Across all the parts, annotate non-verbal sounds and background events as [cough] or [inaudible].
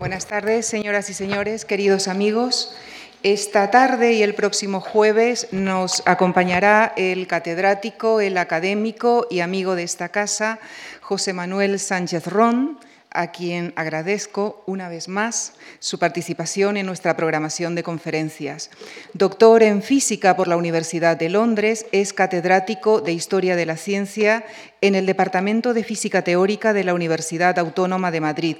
Buenas tardes, señoras y señores, queridos amigos. Esta tarde y el próximo jueves nos acompañará el catedrático, el académico y amigo de esta casa, José Manuel Sánchez Ron, a quien agradezco una vez más su participación en nuestra programación de conferencias. Doctor en física por la Universidad de Londres, es catedrático de Historia de la Ciencia en el Departamento de Física Teórica de la Universidad Autónoma de Madrid.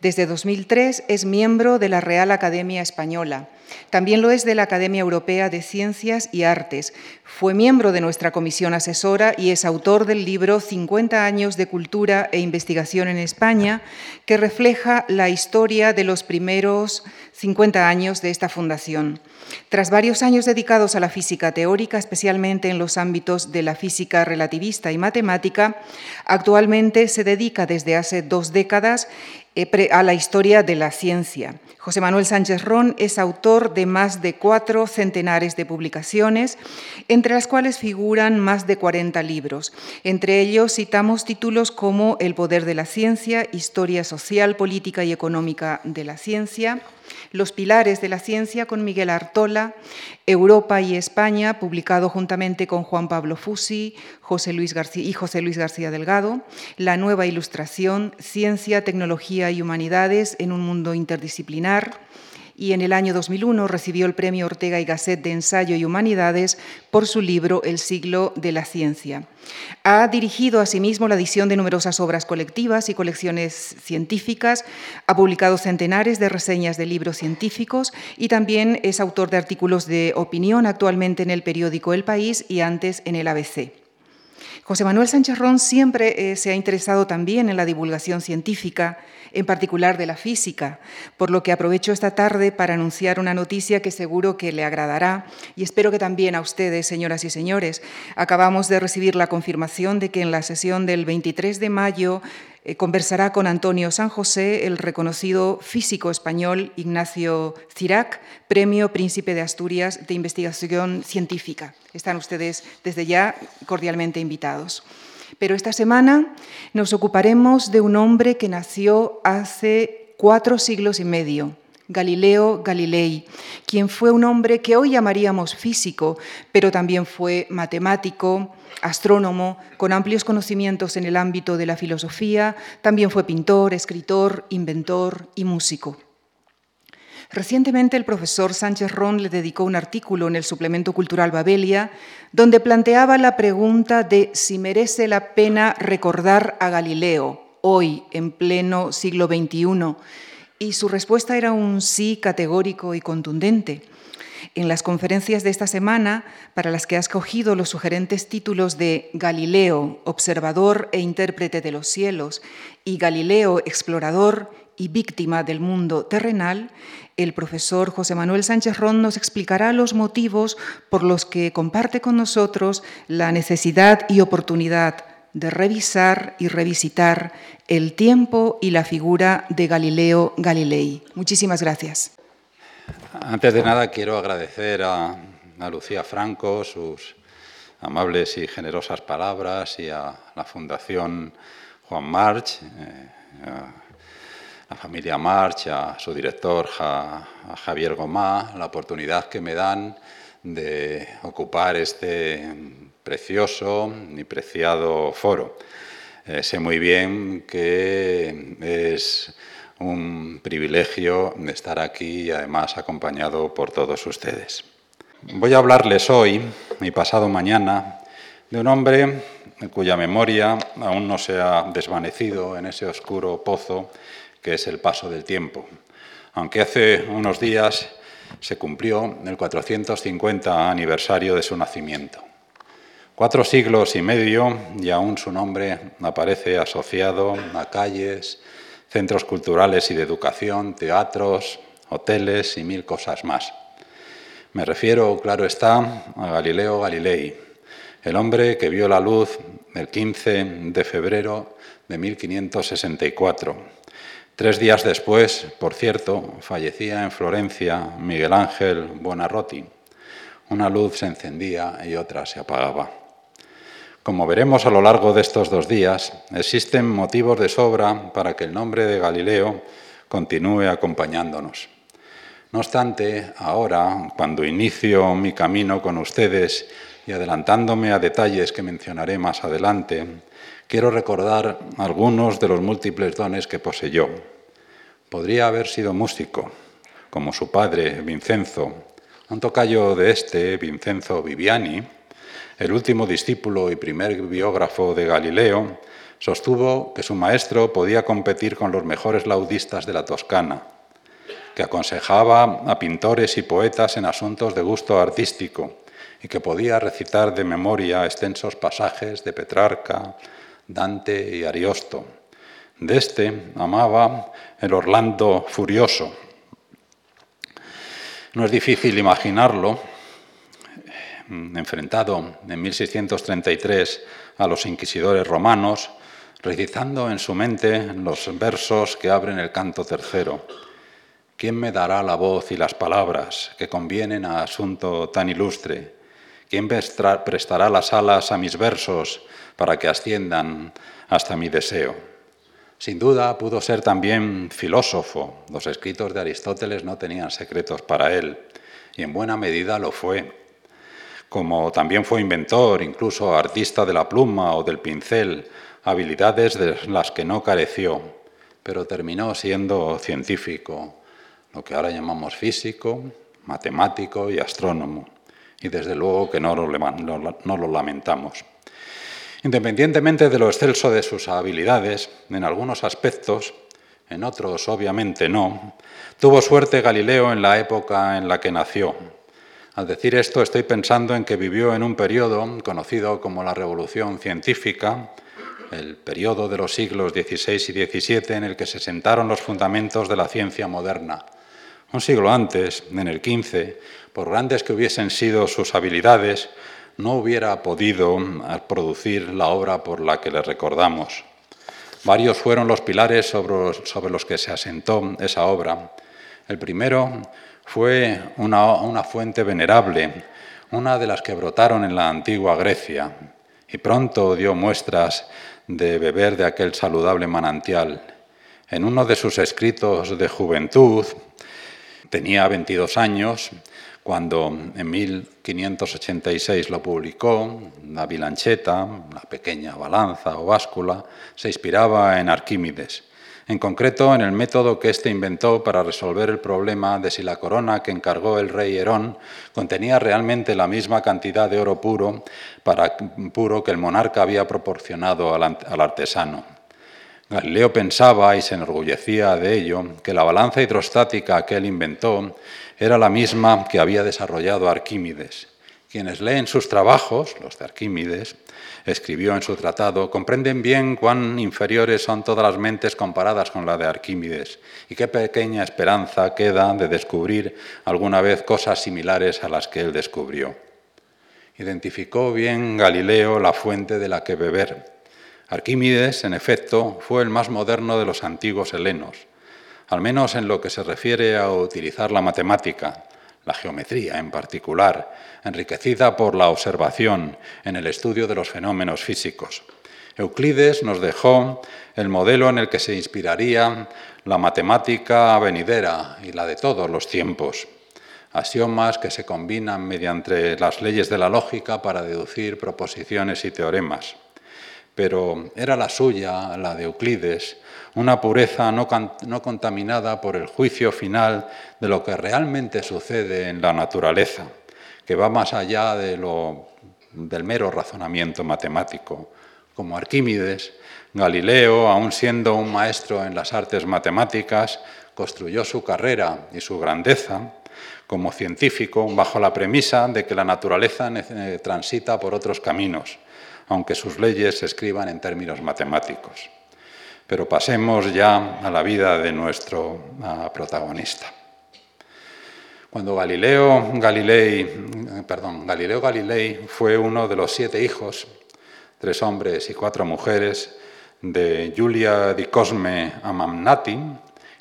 Desde 2003 es miembro de la Real Academia Española. También lo es de la Academia Europea de Ciencias y Artes. Fue miembro de nuestra comisión asesora y es autor del libro 50 años de cultura e investigación en España, que refleja la historia de los primeros 50 años de esta fundación. Tras varios años dedicados a la física teórica, especialmente en los ámbitos de la física relativista y matemática, actualmente se dedica desde hace dos décadas a la historia de la ciencia. José Manuel Sánchez Ron es autor de más de cuatro centenares de publicaciones, entre las cuales figuran más de 40 libros. Entre ellos citamos títulos como El poder de la ciencia, Historia social, política y económica de la ciencia, los pilares de la ciencia con Miguel Artola, Europa y España, publicado juntamente con Juan Pablo Fusi José Luis García y José Luis García Delgado, La nueva ilustración, Ciencia, Tecnología y Humanidades en un mundo interdisciplinar, y en el año 2001 recibió el Premio Ortega y Gasset de Ensayo y Humanidades por su libro El siglo de la ciencia. Ha dirigido asimismo la edición de numerosas obras colectivas y colecciones científicas, ha publicado centenares de reseñas de libros científicos y también es autor de artículos de opinión actualmente en el periódico El País y antes en el ABC. José Manuel Sánchez Ron siempre eh, se ha interesado también en la divulgación científica, en particular de la física, por lo que aprovecho esta tarde para anunciar una noticia que seguro que le agradará y espero que también a ustedes, señoras y señores. Acabamos de recibir la confirmación de que en la sesión del 23 de mayo eh, conversará con Antonio San José, el reconocido físico español Ignacio Cirac, Premio Príncipe de Asturias de Investigación Científica. Están ustedes desde ya cordialmente invitados. Pero esta semana nos ocuparemos de un hombre que nació hace cuatro siglos y medio, Galileo Galilei, quien fue un hombre que hoy llamaríamos físico, pero también fue matemático, astrónomo, con amplios conocimientos en el ámbito de la filosofía, también fue pintor, escritor, inventor y músico. Recientemente el profesor Sánchez Ron le dedicó un artículo en el suplemento cultural Babelia donde planteaba la pregunta de si merece la pena recordar a Galileo hoy, en pleno siglo XXI, y su respuesta era un sí categórico y contundente. En las conferencias de esta semana, para las que ha escogido los sugerentes títulos de Galileo, observador e intérprete de los cielos, y Galileo, explorador y víctima del mundo terrenal, el profesor José Manuel Sánchez Ron nos explicará los motivos por los que comparte con nosotros la necesidad y oportunidad de revisar y revisitar el tiempo y la figura de Galileo Galilei. Muchísimas gracias. Antes de nada quiero agradecer a, Lucía Franco sus amables y generosas palabras y a la Fundación Juan March. Eh, la familia March, a su director a Javier Gomá, la oportunidad que me dan de ocupar este precioso y preciado foro. Eh, sé muy bien que es un privilegio estar aquí y además acompañado por todos ustedes. Voy a hablarles hoy y pasado mañana de un hombre cuya memoria aún no se ha desvanecido en ese oscuro pozo que es el paso del tiempo. Aunque hace unos días se cumplió el 450 aniversario de su nacimiento. Cuatro siglos y medio y aún su nombre aparece asociado a calles, centros culturales y de educación, teatros, hoteles y mil cosas más. Me refiero, claro está, a Galileo Galilei, el hombre que vio la luz el 15 de febrero de 1564 Tres días después, por cierto, fallecía en Florencia Miguel Ángel Buonarroti. Una luz se encendía y otra se apagaba. Como veremos a lo largo de estos dos días, existen motivos de sobra para que el nombre de Galileo continúe acompañándonos. No obstante, ahora, cuando inicio mi camino con ustedes y adelantándome a detalles que mencionaré más adelante, quiero recordar algunos de los múltiples dones que poseyó. Podría haber sido músico, como su padre, Vincenzo, un tocayo de este, Vincenzo Viviani, el último discípulo y primer biógrafo de Galileo, sostuvo que su maestro podía competir con los mejores laudistas de la Toscana, que aconsejaba a pintores y poetas en asuntos de gusto artístico y que podía recitar de memoria extensos pasajes de Petrarca, Dante y Ariosto. De este amaba el Orlando furioso. No es difícil imaginarlo, enfrentado en 1633 a los inquisidores romanos, recitando en su mente los versos que abren el canto tercero. ¿Quién me dará la voz y las palabras que convienen a asunto tan ilustre? ¿Quién prestará las alas a mis versos para que asciendan hasta mi deseo? Sin duda pudo ser también filósofo. Los escritos de Aristóteles no tenían secretos para él, y en buena medida lo fue. Como también fue inventor, incluso artista de la pluma o del pincel, habilidades de las que no careció, pero terminó siendo científico, lo que ahora llamamos físico, matemático y astrónomo. Y desde luego que no lo, no lo lamentamos. Independientemente de lo excelso de sus habilidades, en algunos aspectos, en otros obviamente no, tuvo suerte Galileo en la época en la que nació. Al decir esto estoy pensando en que vivió en un periodo conocido como la Revolución Científica, el periodo de los siglos XVI y XVII en el que se sentaron los fundamentos de la ciencia moderna un siglo antes, en el XV, por grandes que hubiesen sido sus habilidades, no hubiera podido producir la obra por la que le recordamos. Varios fueron los pilares sobre, los que se asentó esa obra. El primero fue una, una fuente venerable, una de las que brotaron en la antigua Grecia, y pronto dio muestras de beber de aquel saludable manantial. En uno de sus escritos de juventud, Tenía 22 años cuando en 1586 lo publicó, la bilancheta, la pequeña balanza o báscula, se inspiraba en Arquímedes, en concreto en el método que éste inventó para resolver el problema de si la corona que encargó el rey Herón contenía realmente la misma cantidad de oro puro, puro que el monarca había proporcionado al artesano. Galileo pensaba y se enorgullecía de ello que la balanza hidrostática que él inventó era la misma que había desarrollado Arquímedes. Quienes leen sus trabajos, los de Arquímedes, escribió en su tratado, comprenden bien cuán inferiores son todas las mentes comparadas con la de Arquímedes y qué pequeña esperanza queda de descubrir alguna vez cosas similares a las que él descubrió. Identificó bien Galileo la fuente de la que beber Arquímedes, en efecto, fue el más moderno de los antiguos helenos, al menos en lo que se refiere a utilizar la matemática, la geometría en particular, enriquecida por la observación en el estudio de los fenómenos físicos. Euclides nos dejó el modelo en el que se inspiraría la matemática venidera y la de todos los tiempos. Axiomas que se combinan mediante las leyes de la lógica para deducir proposiciones y teoremas pero era la suya, la de Euclides, una pureza no, contaminada por el juicio final de lo que realmente sucede en la naturaleza, que va más allá del mero razonamiento matemático. Como Arquímedes, Galileo, aun siendo un maestro en las artes matemáticas, construyó su carrera y su grandeza como científico bajo la premisa de que la naturaleza transita por otros caminos aunque sus leyes se escriban en términos matemáticos. Pero pasemos ya a la vida de nuestro protagonista. Cuando Galileo Galilei, perdón, Galileo Galilei fue uno de los siete hijos, tres hombres y cuatro mujeres, de Giulia di Cosme Amamnati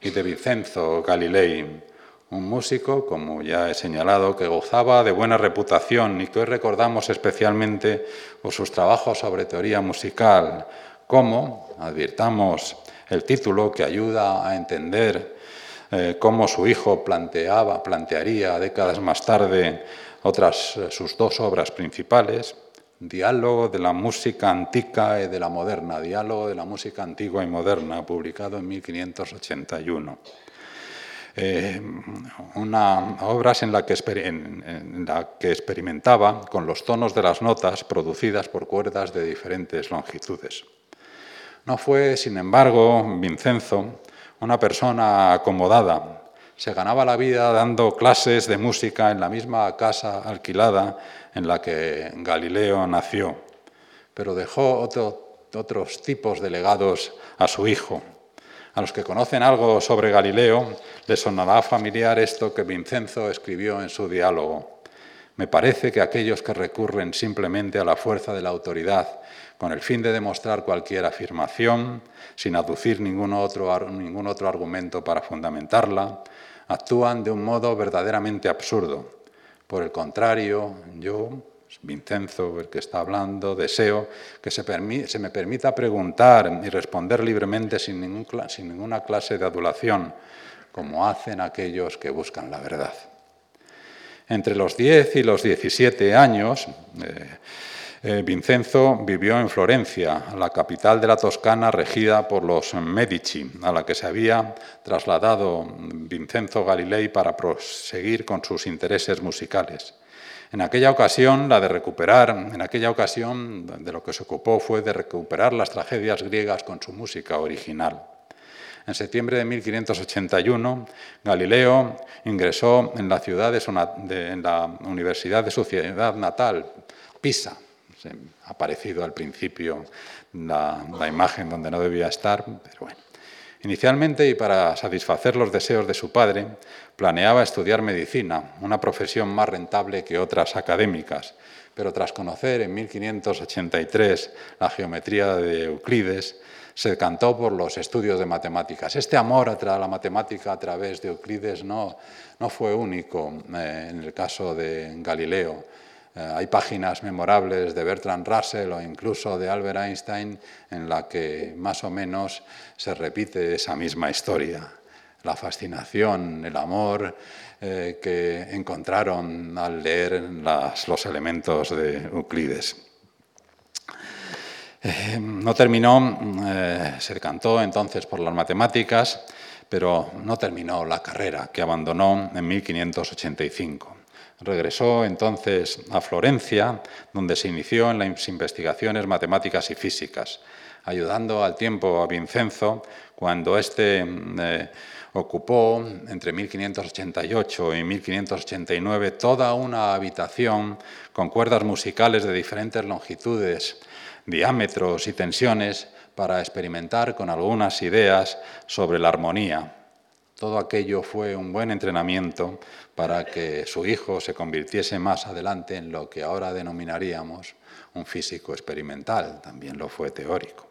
y de Vincenzo Galilei, un músico, como ya he señalado, que gozaba de buena reputación y que hoy recordamos especialmente por sus trabajos sobre teoría musical, como, advirtamos el título que ayuda a entender eh, cómo su hijo planteaba, plantearía décadas más tarde otras eh, sus dos obras principales, Diálogo de la música antigua y de la moderna, Diálogo de la música antigua y moderna, publicado en 1581. Eh, una, obras en la, que experimentaba con los tonos de las notas producidas por cuerdas de diferentes longitudes. No fue, sin embargo, Vincenzo una persona acomodada. Se ganaba la vida dando clases de música en la misma casa alquilada en la que Galileo nació, pero dejó otros tipos de legados a su hijo. A los que conocen algo sobre Galileo les sonará familiar esto que Vincenzo escribió en su diálogo. Me parece que aquellos que recurren simplemente a la fuerza de la autoridad con el fin de demostrar cualquier afirmación, sin aducir ningún otro, ningún otro argumento para fundamentarla, actúan de un modo verdaderamente absurdo. Por el contrario, yo, Vincenzo, el que está hablando, deseo que se, me permita preguntar y responder libremente sin, ninguna clase de adulación, como hacen aquellos que buscan la verdad. Entre los 10 y los 17 años, eh, eh, Vincenzo vivió en Florencia, la capital de la Toscana regida por los Medici, a la que se había trasladado Vincenzo Galilei para proseguir con sus intereses musicales. En aquella ocasión, la de recuperar, en aquella ocasión de lo que se ocupó fue de recuperar las tragedias griegas con su música original. En septiembre de 1581, Galileo ingresó en la, ciudad de, la Universidad de su ciudad natal, Pisa, ha aparecido al principio la, imagen donde no debía estar, pero bueno. Inicialmente, y para satisfacer los deseos de su padre, planeaba estudiar medicina, una profesión más rentable que otras académicas, pero tras conocer en 1583 la geometría de Euclides, se decantó por los estudios de matemáticas. Este amor a la matemática a través de Euclides no, no fue único eh, en el caso de Galileo. Eh, hay páginas memorables de Bertrand Russell o incluso de Albert Einstein en la que más o menos se repite esa misma historia. La fascinación, el amor eh, que encontraron al leer los elementos de Euclides. Eh, no terminó, se decantó entonces por las matemáticas, pero no terminó la carrera, que abandonó en 1585. Regresó entonces a Florencia, donde se inició en las investigaciones matemáticas y físicas, ayudando al tiempo a Vincenzo cuando éste eh, ocupó entre 1588 y 1589 toda una habitación con cuerdas musicales de diferentes longitudes, diámetros y tensiones para experimentar con algunas ideas sobre la armonía. Todo aquello fue un buen entrenamiento para que su hijo se convirtiese más adelante en lo que ahora denominaríamos un físico experimental, también lo fue teórico.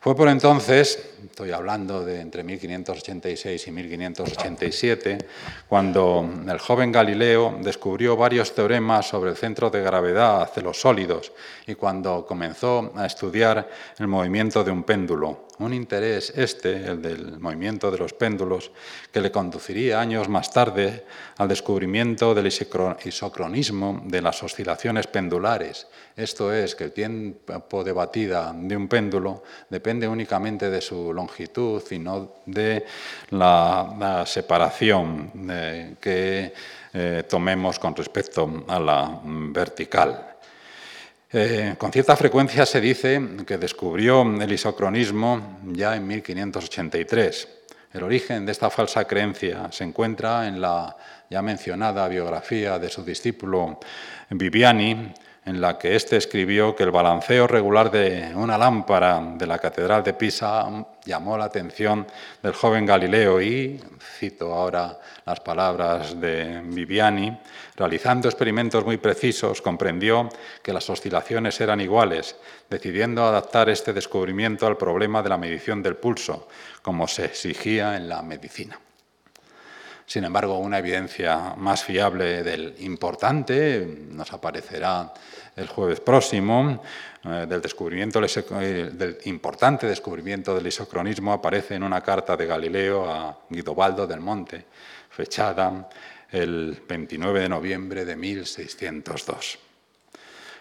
Fue por entonces, estoy hablando de entre 1586 y 1587, cuando el joven Galileo descubrió varios teoremas sobre el centro de gravedad de los sólidos y cuando comenzó a estudiar el movimiento de un péndulo. Un interés este, el del movimiento de los péndulos, que le conduciría años más tarde al descubrimiento del isocronismo de las oscilaciones pendulares. Esto es, que el tiempo de batida de un péndulo depende únicamente de su longitud y no de la, separación eh, que eh, tomemos con respecto a la vertical. Eh, con cierta frecuencia se dice que descubrió el isocronismo ya en 1583. El origen de esta falsa creencia se encuentra en la ya mencionada biografía de su discípulo Viviani, en la que éste escribió que el balanceo regular de una lámpara de la Catedral de Pisa llamó la atención del joven Galileo y, cito ahora las palabras de Viviani, realizando experimentos muy precisos, comprendió que las oscilaciones eran iguales, decidiendo adaptar este descubrimiento al problema de la medición del pulso, como se exigía en la medicina. Sin embargo, una evidencia más fiable del importante nos aparecerá el jueves próximo, eh, del, eh, del importante descubrimiento del isocronismo aparece en una carta de Galileo a Guidobaldo del Monte, fechada el 29 de noviembre de 1602.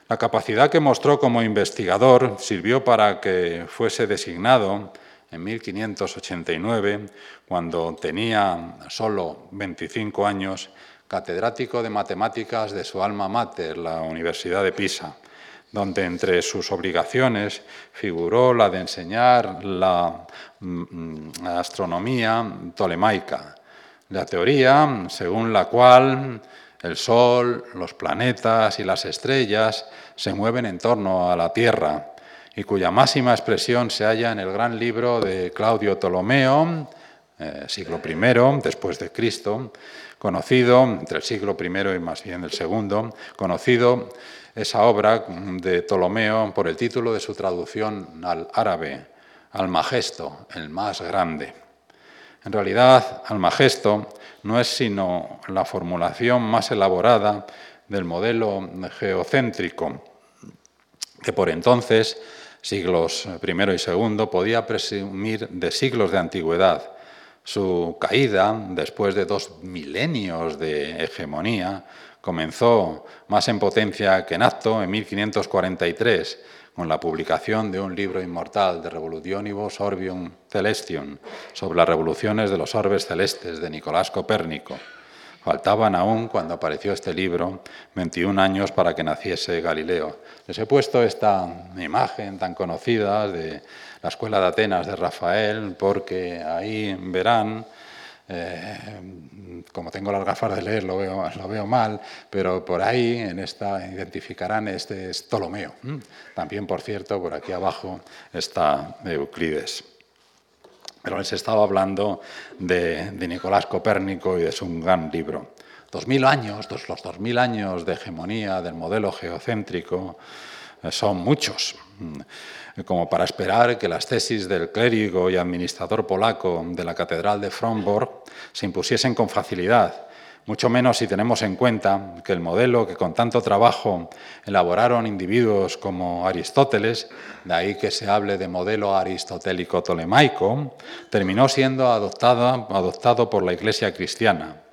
La capacidad que mostró como investigador sirvió para que fuese designado en 1589, cuando tenía solo 25 años, catedrático de matemáticas de su alma mater, la Universidad de Pisa, donde entre sus obligaciones figuró la de enseñar la mm, astronomía tolemaica, la teoría según la cual el Sol, los planetas y las estrellas se mueven en torno a la Tierra y cuya máxima expresión se halla en el gran libro de Claudio Ptolomeo, eh, siglo I después de Cristo, conocido entre el siglo I y más bien el segundo, conocido esa obra de Ptolomeo por el título de su traducción al árabe, Almagesto, el más grande. En realidad, Almagesto no es sino la formulación más elaborada del modelo geocéntrico, que por entonces, siglos I y II, podía presumir de siglos de antigüedad. Su caída, después de dos milenios de hegemonía, comenzó más en potencia que en acto en 1543 con la publicación de un libro inmortal de Revolutionibus Orbium Celestion sobre las revoluciones de los orbes celestes de Nicolás Copérnico. Faltaban aún, cuando apareció este libro, 21 años para que naciese Galileo. Les he puesto esta imagen tan conocida de la Escuela de Atenas de Rafael, porque ahí verán eh, como tengo las gafas de leer, lo veo, mal, pero por ahí en esta identificarán este es Ptolomeo. También, por cierto, por aquí abajo está Euclides. Pero les estaba hablando de, Nicolás Copérnico y de su gran libro. Dos mil años, los dos mil años de hegemonía del modelo geocéntrico eh, son muchos como para esperar que las tesis del clérigo y administrador polaco de la Catedral de Fromborg se impusiesen con facilidad, mucho menos si tenemos en cuenta que el modelo que con tanto trabajo elaboraron individuos como Aristóteles, de ahí que se hable de modelo aristotélico tolemaico, terminó siendo adoptado por la Iglesia cristiana.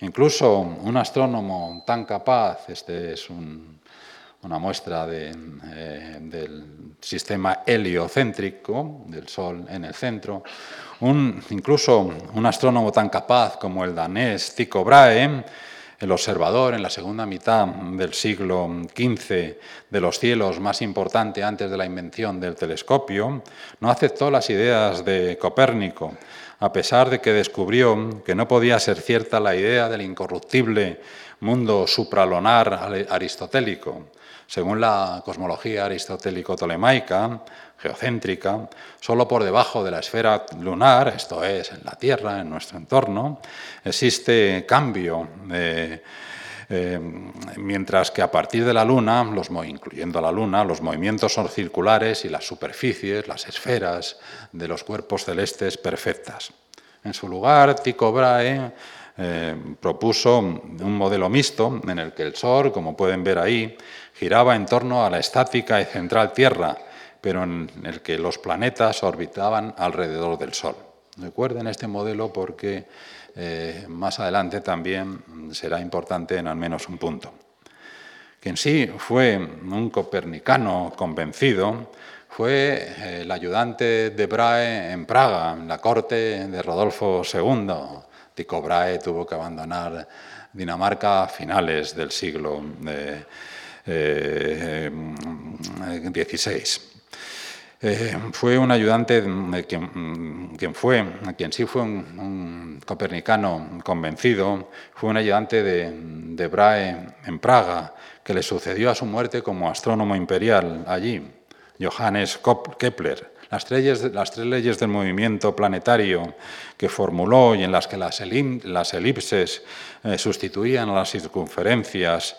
Incluso un astrónomo tan capaz, este es un una muestra eh, del sistema heliocéntrico, del Sol en el centro. Incluso un astrónomo tan capaz como el danés Tycho Brahe, el observador en la segunda mitad del siglo XV de los cielos más importante antes de la invención del telescopio, no aceptó las ideas de Copérnico, a pesar de que descubrió que no podía ser cierta la idea del incorruptible mundo supralonar aristotélico. Según la cosmología aristotélico-tolemaica, geocéntrica, solo por debajo de la esfera lunar, esto es, en la Tierra, en nuestro entorno, existe cambio. Eh, mientras que a partir de la Luna, los, incluyendo la Luna, los movimientos son circulares y las superficies, las esferas de los cuerpos celestes perfectas. En su lugar, Tycho Brahe eh, propuso un modelo mixto en el que el Sol, como pueden ver ahí, giraba en torno a la estática y central Tierra, pero en el que los planetas orbitaban alrededor del Sol. Recuerden este modelo porque eh, más adelante también será importante en al menos un punto. Quien sí fue un copernicano convencido fue eh, el ayudante de Brahe en Praga, en la corte de Rodolfo II. Tycho Brahe tuvo que abandonar Dinamarca a finales del siglo eh, XVI. Eh, fue un ayudante, quien, quien, fue, quien sí fue un, copernicano convencido, fue un ayudante de, de, Brahe en Praga, que le sucedió a su muerte como astrónomo imperial allí, Johannes Kepler. Las tres, leyes del movimiento planetario que formuló y en las que las, elipses eh, sustituían a las circunferencias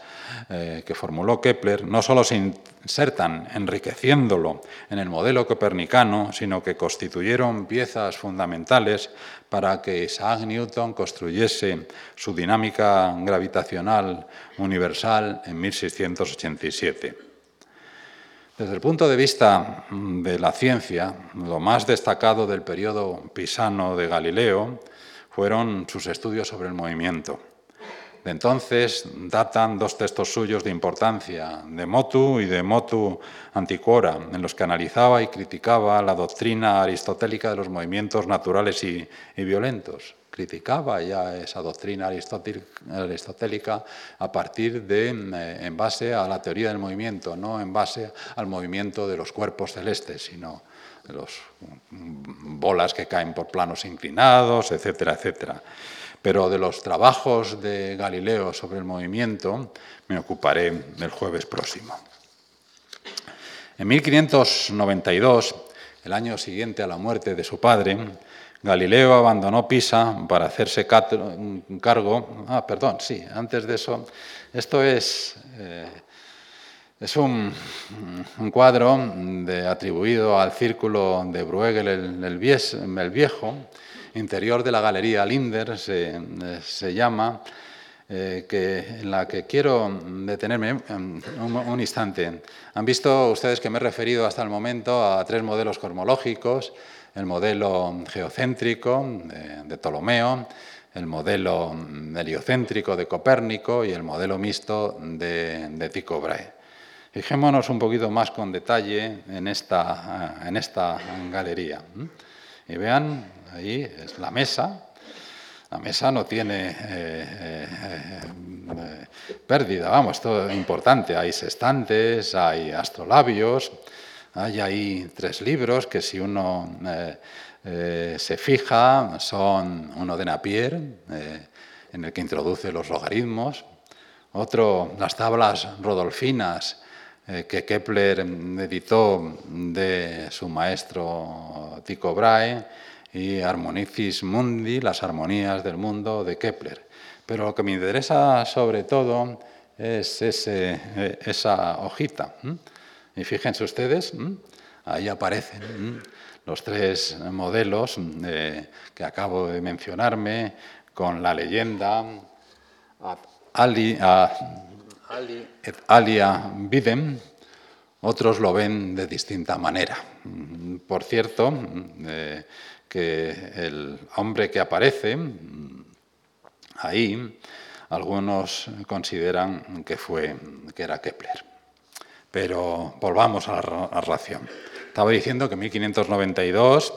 eh, que formuló Kepler no solo se insertan enriqueciéndolo en el modelo copernicano, sino que constituyeron piezas fundamentales para que Isaac Newton construyese su dinámica gravitacional universal en 1687. Desde el punto de vista de la ciencia, lo más destacado del periodo pisano de Galileo fueron sus estudios sobre el movimiento. De entonces datan dos textos suyos de importancia, de Motu y de Motu Antiquora, en los que analizaba y criticaba la doctrina aristotélica de los movimientos naturales y, y violentos criticaba ya esa doctrina aristotélica a partir de, eh, en base a la teoría del movimiento, no en base al movimiento de los cuerpos celestes, sino de las mm, bolas que caen por planos inclinados, etcétera, etcétera. Pero de los trabajos de Galileo sobre el movimiento me ocuparé el jueves próximo. En 1592, el año siguiente a la muerte de su padre, Galileo abandonó Pisa para hacerse cargo. Ah, perdón, sí, antes de eso, esto es, eh, es un, cuadro atribuido al círculo de Bruegel el, Viejo, interior de la Galería Linder, se, llama. Eh, que, en la que quiero detenerme un, un, instante. Han visto ustedes que me he referido hasta el momento a tres modelos cosmológicos, el modelo geocéntrico de, Ptolomeo, el modelo heliocéntrico de Copérnico y el modelo mixto de, Tycho Brahe. Fijémonos un poquito más con detalle en esta, en esta galería. Y vean, ahí es la mesa. La mesa no tiene eh, eh, eh, pérdida, vamos, es importante. Hay sextantes, hay astrolabios, hay ahí tres libros que si uno eh, eh, se fija son uno de Napier, eh, en el que introduce los logaritmos, otro, las tablas rodolfinas que Kepler editó de su maestro Tycho Brahe, y Harmonicis Mundi, las armonías del mundo de Kepler. Pero lo que me interesa sobre todo es esa hojita. Y fíjense ustedes, ahí aparecen los tres modelos que acabo de mencionarme con la leyenda Ali, et alia videm, otros lo ven de distinta manera. Por cierto, eh, que el hombre que aparece ahí, algunos consideran que, fue, que era Kepler. Pero volvamos a la, ración. Estaba diciendo que en 1592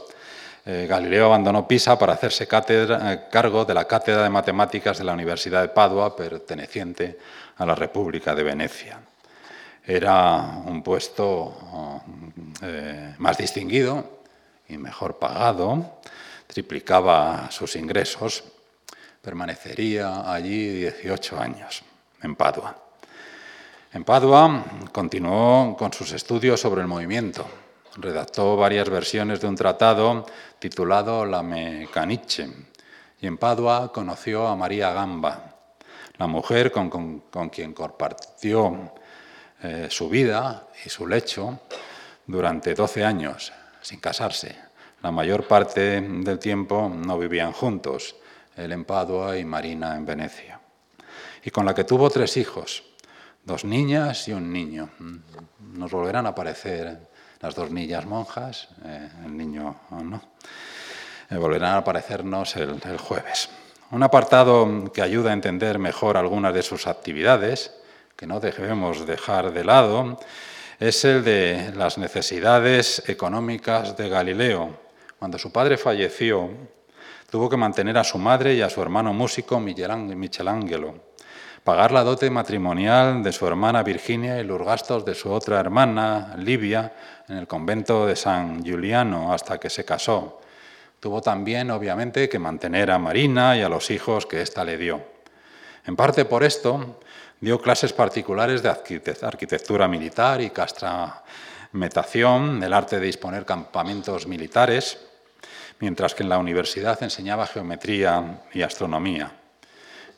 eh, Galileo abandonó Pisa para hacerse eh, cargo de la cátedra de matemáticas de la Universidad de Padua, perteneciente a la República de Venecia. Era un puesto eh, más distinguido y mejor pagado, triplicaba sus ingresos, permanecería allí 18 años en Padua. En Padua continuó con sus estudios sobre el movimiento. Redactó varias versiones de un tratado titulado La Mecaniche y en Padua conoció a María Gamba, la mujer con, quien compartió eh, su vida y su lecho durante 12 años, sin casarse. La mayor parte del tiempo no vivían juntos, él en Padua y Marina en Venecia. Y con la que tuvo tres hijos, dos niñas y un niño. Nos volverán a aparecer las dos niñas monjas, eh, el niño no. Eh, volverán a aparecernos el, el, jueves. Un apartado que ayuda a entender mejor algunas de sus actividades, que no debemos dejar de lado, es el de las necesidades económicas de Galileo. Cuando su padre falleció, tuvo que mantener a su madre y a su hermano músico Michelangelo pagar la dote matrimonial de su hermana Virginia y los gastos de su otra hermana, Livia, en el convento de San Giuliano hasta que se casó. Tuvo también, obviamente, que mantener a Marina y a los hijos que ésta le dio. En parte por esto, dio clases particulares de arquitectura militar y castrametación, el arte de disponer campamentos militares, mientras que en la universidad enseñaba geometría y astronomía.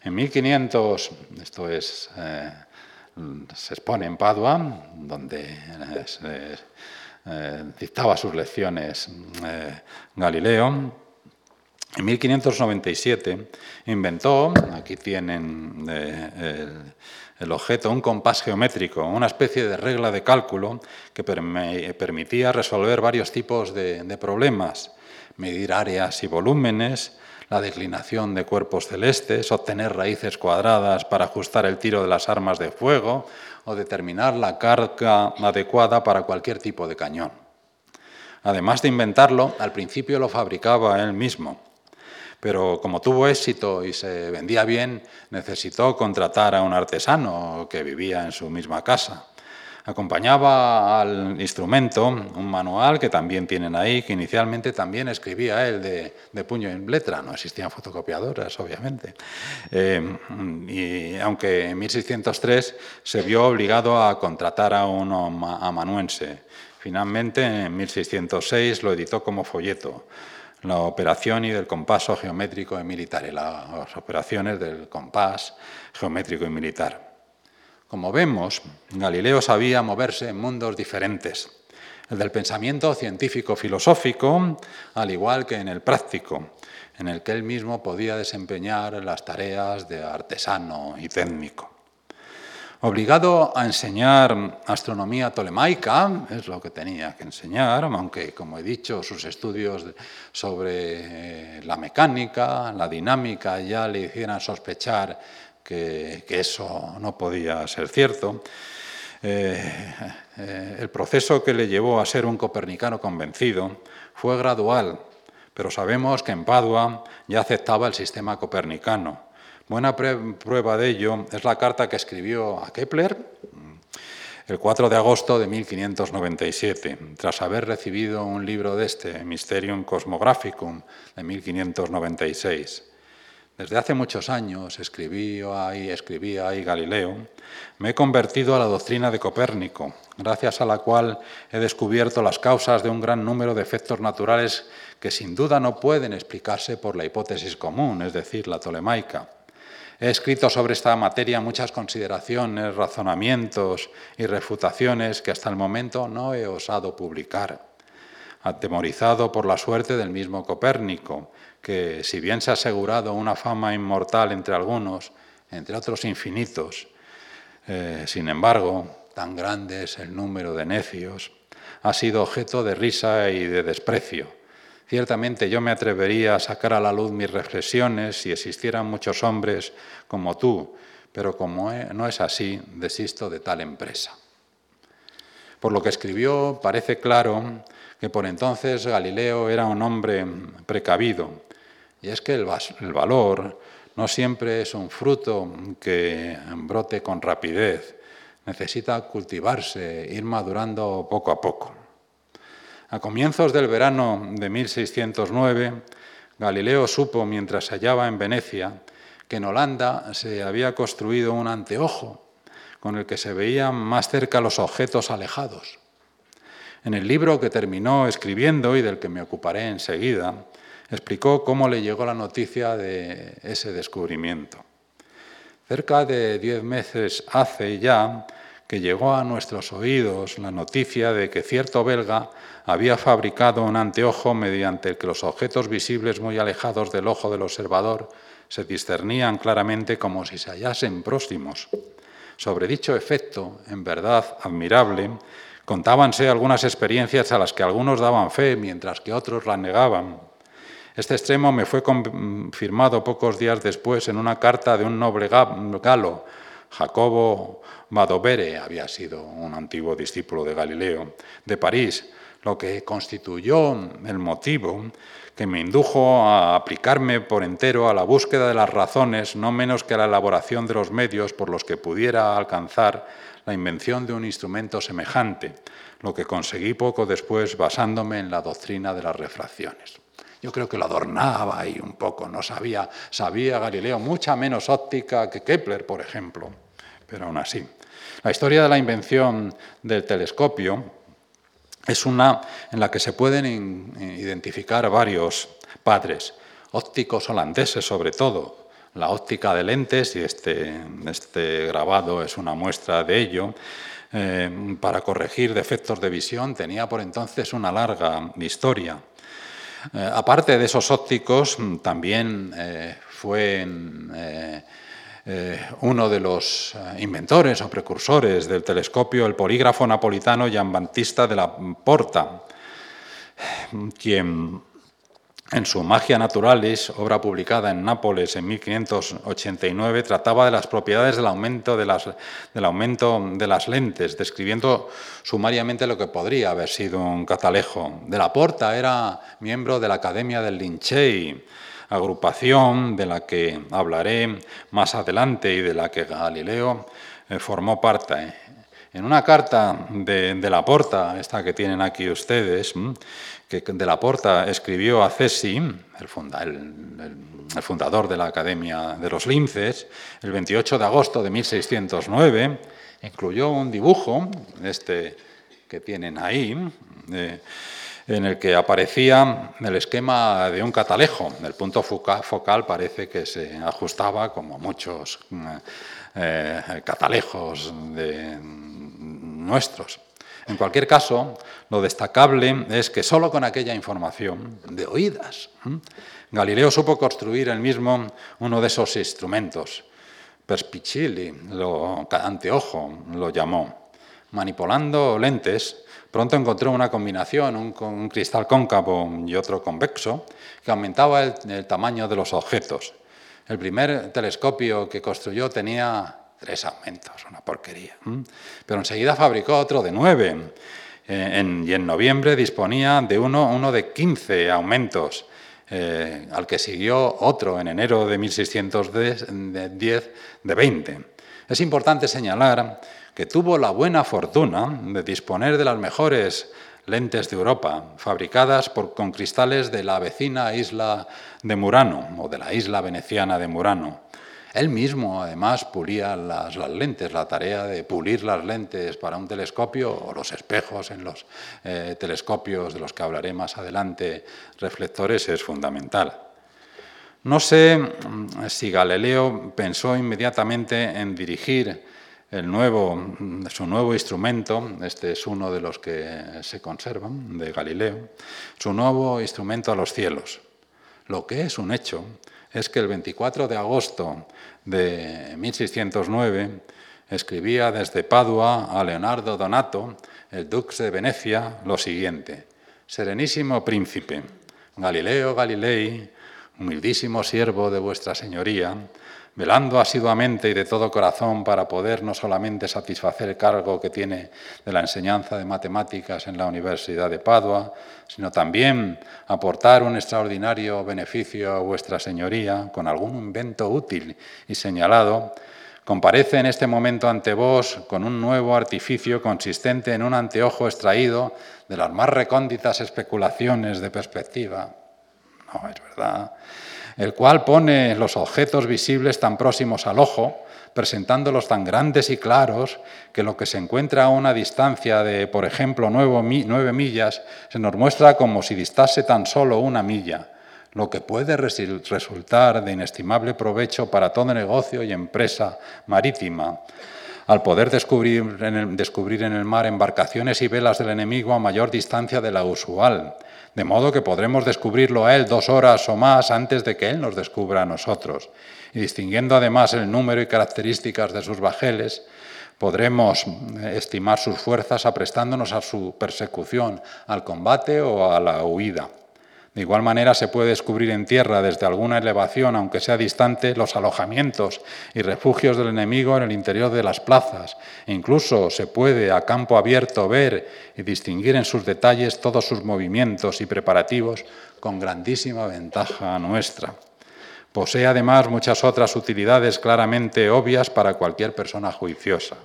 En 1500, esto es eh, se expone en Padua, donde dictaba sus lecciones Galileo. En 1597 inventó, aquí tienen el, objeto, un compás geométrico, una especie de regla de cálculo que permitía resolver varios tipos de problemas, medir áreas y volúmenes, la declinación de cuerpos celestes, obtener raíces cuadradas para ajustar el tiro de las armas de fuego o determinar la carga adecuada para cualquier tipo de cañón. Además de inventarlo, al principio lo fabricaba él mismo, pero como tuvo éxito y se vendía bien, necesitó contratar a un artesano que vivía en su misma casa. Acompañaba al instrumento un manual que también tienen ahí, que inicialmente también escribía él de, puño en letra, no existían fotocopiadoras, obviamente. Eh, y aunque en 1603 se vio obligado a contratar a un amanuense, finalmente en 1606 lo editó como folleto la operación y del compás geométrico y militar, las operaciones del compás geométrico y militar. Como vemos, Galileo sabía moverse en mundos diferentes, el del pensamiento científico-filosófico, al igual que en el práctico, en el que él mismo podía desempeñar las tareas de artesano y técnico. Obligado a enseñar astronomía tolemaica, es lo que tenía que enseñar, aunque, como he dicho, sus estudios sobre eh, la mecánica, la dinámica, ya le hicieran sospechar que, eso no podía ser cierto. Eh, eh, el proceso que le llevó a ser un copernicano convencido fue gradual, pero sabemos que en Padua ya aceptaba el sistema copernicano. Buena prueba de ello es la carta que escribió a Kepler el 4 de agosto de 1597, tras haber recibido un libro de este, Mysterium Cosmographicum, de 1596. Desde hace muchos años escribía ahí, escribía ahí Galileo, me he convertido a la doctrina de Copérnico, gracias a la cual he descubierto las causas de un gran número de efectos naturales que sin duda no pueden explicarse por la hipótesis común, es decir, la tolemaica. He escrito sobre esta materia muchas consideraciones, razonamientos y refutaciones que hasta el momento no he osado publicar. Atemorizado por la suerte del mismo Copérnico, que si bien se ha asegurado una fama inmortal entre algunos, entre otros infinitos, eh, sin embargo, tan grande es el número de necios, ha sido objeto de risa y de desprecio. Ciertamente yo me atrevería a sacar a la luz mis reflexiones si existieran muchos hombres como tú, pero como no es así, desisto de tal empresa. Por lo que escribió, parece claro que por entonces Galileo era un hombre precavido, y es que el, valor no siempre es un fruto que brote con rapidez, necesita cultivarse, ir madurando poco a poco. A comienzos del verano de 1609, Galileo supo, mientras se hallaba en Venecia, que en Holanda se había construido un anteojo con el que se veían más cerca los objetos alejados. En el libro que terminó escribiendo y del que me ocuparé enseguida, explicó cómo le llegó la noticia de ese descubrimiento. Cerca de diez meses hace ya que llegó a nuestros oídos la noticia de que cierto belga había fabricado un anteojo mediante el que los objetos visibles muy alejados del ojo del observador se discernían claramente como si se hallasen próximos. Sobre dicho efecto, en verdad admirable, contábanse algunas experiencias a las que algunos daban fe, mientras que otros la negaban. Este extremo me fue confirmado pocos días después en una carta de un noble galo, Jacobo Madovere, había sido un antiguo discípulo de Galileo, de París, lo que constituyó el motivo que me indujo a aplicarme por entero a la búsqueda de las razones, no menos que a la elaboración de los medios por los que pudiera alcanzar la invención de un instrumento semejante, lo que conseguí poco después basándome en la doctrina de las refracciones. Yo creo que lo adornaba ahí un poco, no sabía, sabía Galileo mucha menos óptica que Kepler, por ejemplo, pero aún así. La historia de la invención del telescopio es una en la que se pueden identificar varios padres, ópticos holandeses sobre todo, la óptica de lentes, y este, este grabado es una muestra de ello, eh, para corregir defectos de visión tenía por entonces una larga historia. Eh, aparte de esos ópticos, también eh, fue uno de los inventores o precursores del telescopio el polígrafo napolitano Gian Battista de la Porta, quien en su Magia Naturalis, obra publicada en Nápoles en 1589, trataba de las propiedades del aumento de las, del aumento de las lentes, describiendo sumariamente lo que podría haber sido un catalejo. De la Porta era miembro de la Academia del Lincei, agrupación de la que hablaré más adelante y de la que Galileo eh, formó parte. En una carta de, de la Porta, esta que tienen aquí ustedes, que de la Porta escribió a Cesi, el, fundador de la Academia de los Linces, el 28 de agosto de 1609, incluyó un dibujo, este que tienen ahí, en el que aparecía el esquema de un catalejo. El punto focal parece que se ajustaba, como muchos eh, catalejos de nuestros. En cualquier caso, lo destacable es que solo con aquella información, de oídas, Galileo supo construir él mismo uno de esos instrumentos. Perspicilli, lo, anteojo, lo llamó. Manipulando lentes, pronto encontró una combinación, un, cristal cóncavo y otro convexo, que aumentaba el tamaño de los objetos. El primer telescopio que construyó tenía tres aumentos, una porquería. Pero enseguida fabricó otro de nueve eh, y en noviembre disponía de uno, de 15 aumentos, eh, al que siguió otro en enero de 1610 de 20. Es importante señalar que tuvo la buena fortuna de disponer de las mejores lentes de Europa, fabricadas con cristales de la vecina isla de Murano, o de la isla veneciana de Murano. Él mismo, además, pulía las, lentes, la tarea de pulir las lentes para un telescopio o los espejos en los eh, telescopios de los que hablaré más adelante, reflectores, es fundamental. No sé mm, si Galileo pensó inmediatamente en dirigir el nuevo, mm, su nuevo instrumento, este es uno de los que se conservan, de Galileo, su nuevo instrumento a los cielos. Lo que es un hecho es que el 24 de agosto de 1609 escribía desde Padua a Leonardo Donato, el dux de Venecia, lo siguiente. Serenísimo príncipe, Galileo Galilei, humildísimo siervo de vuestra señoría, velando asiduamente y de todo corazón para poder no solamente satisfacer el cargo que tiene de la enseñanza de matemáticas en la Universidad de Padua, sino también aportar un extraordinario beneficio a vuestra señoría con algún invento útil y señalado, comparece en este momento ante vos con un nuevo artificio consistente en un anteojo extraído de las más recónditas especulaciones de perspectiva. No, es verdad el cual pone los objetos visibles tan próximos al ojo, presentándolos tan grandes y claros que lo que se encuentra a una distancia de, por ejemplo, nueve millas, se nos muestra como si distase tan solo una milla, lo que puede resultar de inestimable provecho para todo negocio y empresa marítima. Al poder descubrir en, el, descubrir en el mar embarcaciones y velas del enemigo a mayor distancia de la usual, de modo que podremos descubrirlo a él dos horas o más antes de que él nos descubra a nosotros. Y distinguiendo además el número y características de sus bajeles, podremos estimar sus fuerzas aprestándonos a su persecución, al combate o a la huida. De igual manera se puede descubrir en tierra desde alguna elevación, aunque sea distante, los alojamientos y refugios del enemigo en el interior de las plazas. Incluso se puede a campo abierto ver y distinguir en sus detalles todos sus movimientos y preparativos con grandísima ventaja nuestra. Posee además muchas otras utilidades claramente obvias para cualquier persona juiciosa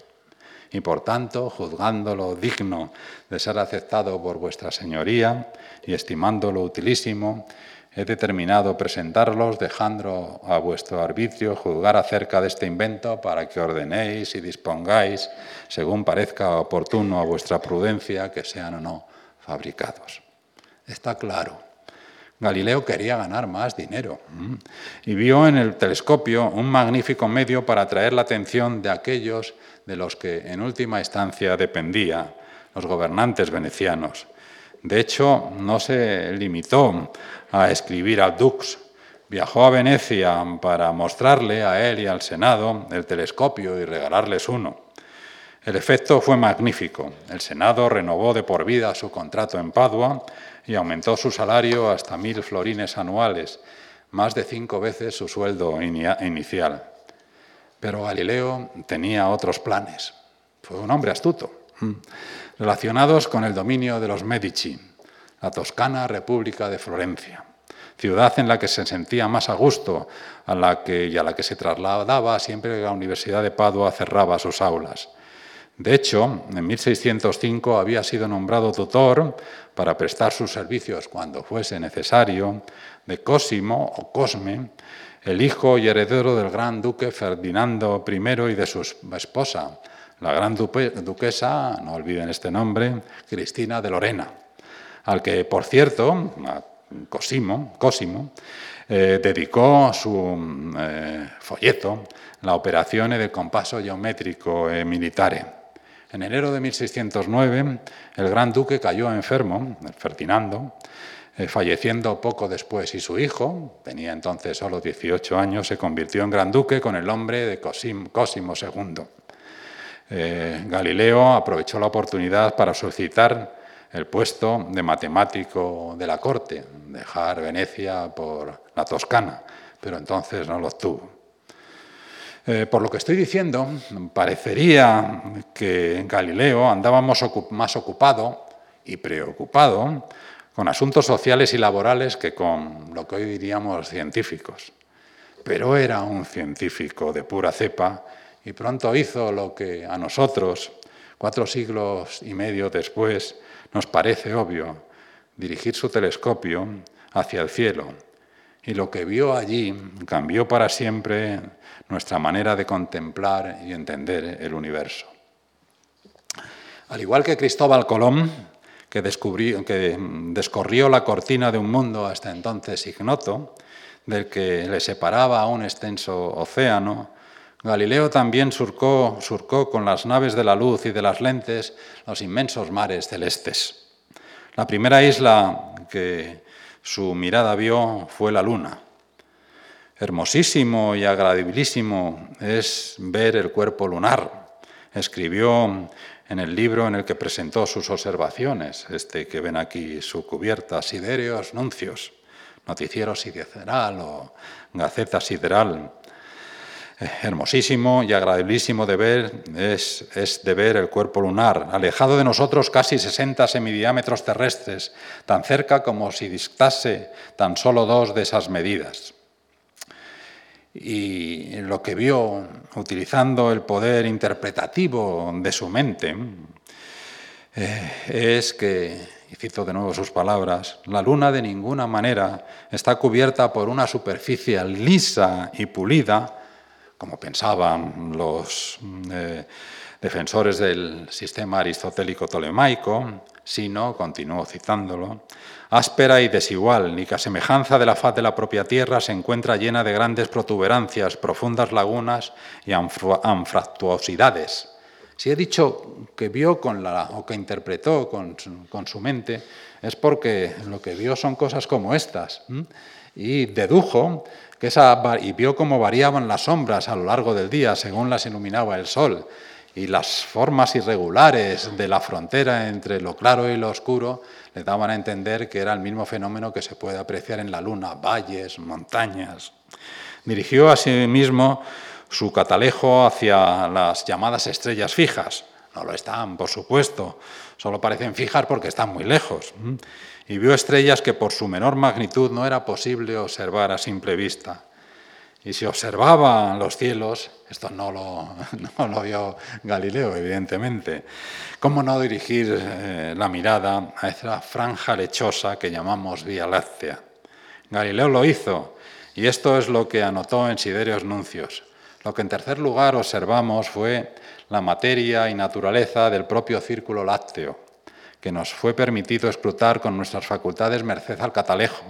y por tanto, juzgándolo digno de ser aceptado por vuestra señoría y estimándolo utilísimo, he determinado presentarlos, dejando a vuestro arbitrio juzgar acerca de este invento para que ordenéis y dispongáis, según parezca oportuno a vuestra prudencia, que sean o no fabricados. Está claro Galileo quería ganar más dinero y vio en el telescopio un magnífico medio para atraer la atención de aquellos de los que en última instancia dependía, los gobernantes venecianos. De hecho, no se limitó a escribir al Dux, viajó a Venecia para mostrarle a él y al Senado el telescopio y regalarles uno. El efecto fue magnífico. El Senado renovó de por vida su contrato en Padua y aumentó su salario hasta mil florines anuales, más de cinco veces su sueldo inicial. Pero Galileo tenía otros planes. Fue un hombre astuto, relacionados con el dominio de los Medici, la Toscana República de Florencia, ciudad en la que se sentía más a gusto a la que, y a la que se trasladaba siempre que la Universidad de Padua cerraba sus aulas. De hecho, en 1605 había sido nombrado tutor para prestar sus servicios cuando fuese necesario de Cosimo o Cosme, el hijo y heredero del gran duque Ferdinando I y de su esposa, la gran duquesa, no olviden este nombre, Cristina de Lorena, al que, por cierto, Cosimo, Cosimo eh, dedicó su eh, folleto, la operación del compaso geométrico eh, militare. En enero de 1609, el gran duque cayó enfermo, Ferdinando, eh, falleciendo poco después, y su hijo, tenía entonces solo 18 años, se convirtió en gran duque con el nombre de Cosimo II. Eh, Galileo aprovechó la oportunidad para solicitar el puesto de matemático de la corte, dejar Venecia por la Toscana, pero entonces no lo obtuvo. Eh, por lo que estoy diciendo, parecería que Galileo andaba más ocupado y preocupado con asuntos sociales y laborales que con lo que hoy diríamos científicos. Pero era un científico de pura cepa y pronto hizo lo que a nosotros, cuatro siglos y medio después, nos parece obvio, dirigir su telescopio hacia el cielo. Y lo que vio allí cambió para siempre nuestra manera de contemplar y entender el universo. Al igual que Cristóbal Colón, que, que descorrió la cortina de un mundo hasta entonces ignoto, del que le separaba un extenso océano, Galileo también surcó, surcó con las naves de la luz y de las lentes los inmensos mares celestes. La primera isla que su mirada vio fue la luna, Hermosísimo y agradabilísimo es ver el cuerpo lunar. Escribió en el libro en el que presentó sus observaciones, este que ven aquí su cubierta, Siderios Nuncios, Noticiero Sideral o Gaceta Sideral. Eh, hermosísimo y agradabilísimo de ver es, es de ver el cuerpo lunar, alejado de nosotros casi 60 semidiámetros terrestres, tan cerca como si distase tan solo dos de esas medidas y lo que vio utilizando el poder interpretativo de su mente eh, es que, y cito de nuevo sus palabras, la luna de ninguna manera está cubierta por una superficie lisa y pulida, como pensaban los eh, defensores del sistema aristotélico tolemaico, sino, continuó citándolo, áspera y desigual, ni que a semejanza de la faz de la propia tierra se encuentra llena de grandes protuberancias, profundas lagunas y anfractuosidades. Si he dicho que vio con la, o que interpretó con, su mente, es porque lo que vio son cosas como estas. Y dedujo que esa, y vio cómo variaban las sombras a lo largo del día según las iluminaba el sol y las formas irregulares de la frontera entre lo claro y lo oscuro le daban a entender que era el mismo fenómeno que se puede apreciar en la Luna, valles, montañas. Dirigió asimismo su catalejo hacia las llamadas estrellas fijas. No lo están, por supuesto, solo parecen fijas porque están muy lejos. Y vio estrellas que por su menor magnitud no era posible observar a simple vista. Y si observaba los cielos, esto no lo, [laughs] no lo vio Galileo, evidentemente, ¿cómo no dirigir eh, la mirada a esa franja lechosa que llamamos Vía Láctea? Galileo lo hizo, y esto es lo que anotó en Siderios Nuncios. Lo que en tercer lugar observamos fue la materia y naturaleza del propio círculo lácteo, que nos fue permitido escrutar con nuestras facultades merced al catalejo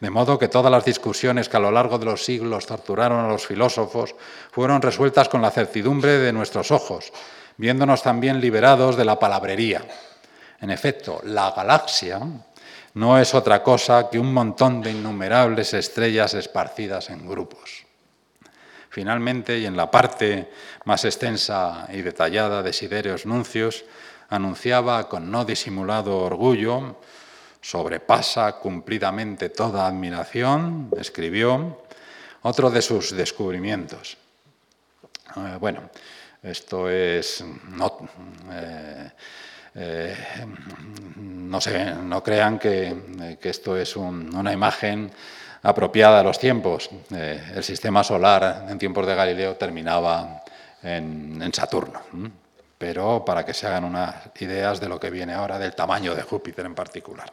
De modo que todas las discusiones que a lo largo de los siglos torturaron a los filósofos fueron resueltas con la certidumbre de nuestros ojos, viéndonos también liberados de la palabrería. En efecto, la galaxia no es otra cosa que un montón de innumerables estrellas esparcidas en grupos. Finalmente, y en la parte más extensa y detallada de Siderios Nuncios, anunciaba con no disimulado orgullo sobrepasa cumplidamente toda admiración, escribió, otro de sus descubrimientos. Eh, bueno, esto es, no, eh, eh, no, no crean que, esto es una imagen apropiada a los tiempos. el sistema solar en tiempos de Galileo terminaba en Saturno pero para que se hagan unas ideas de lo que viene ahora, del tamaño de Júpiter en particular.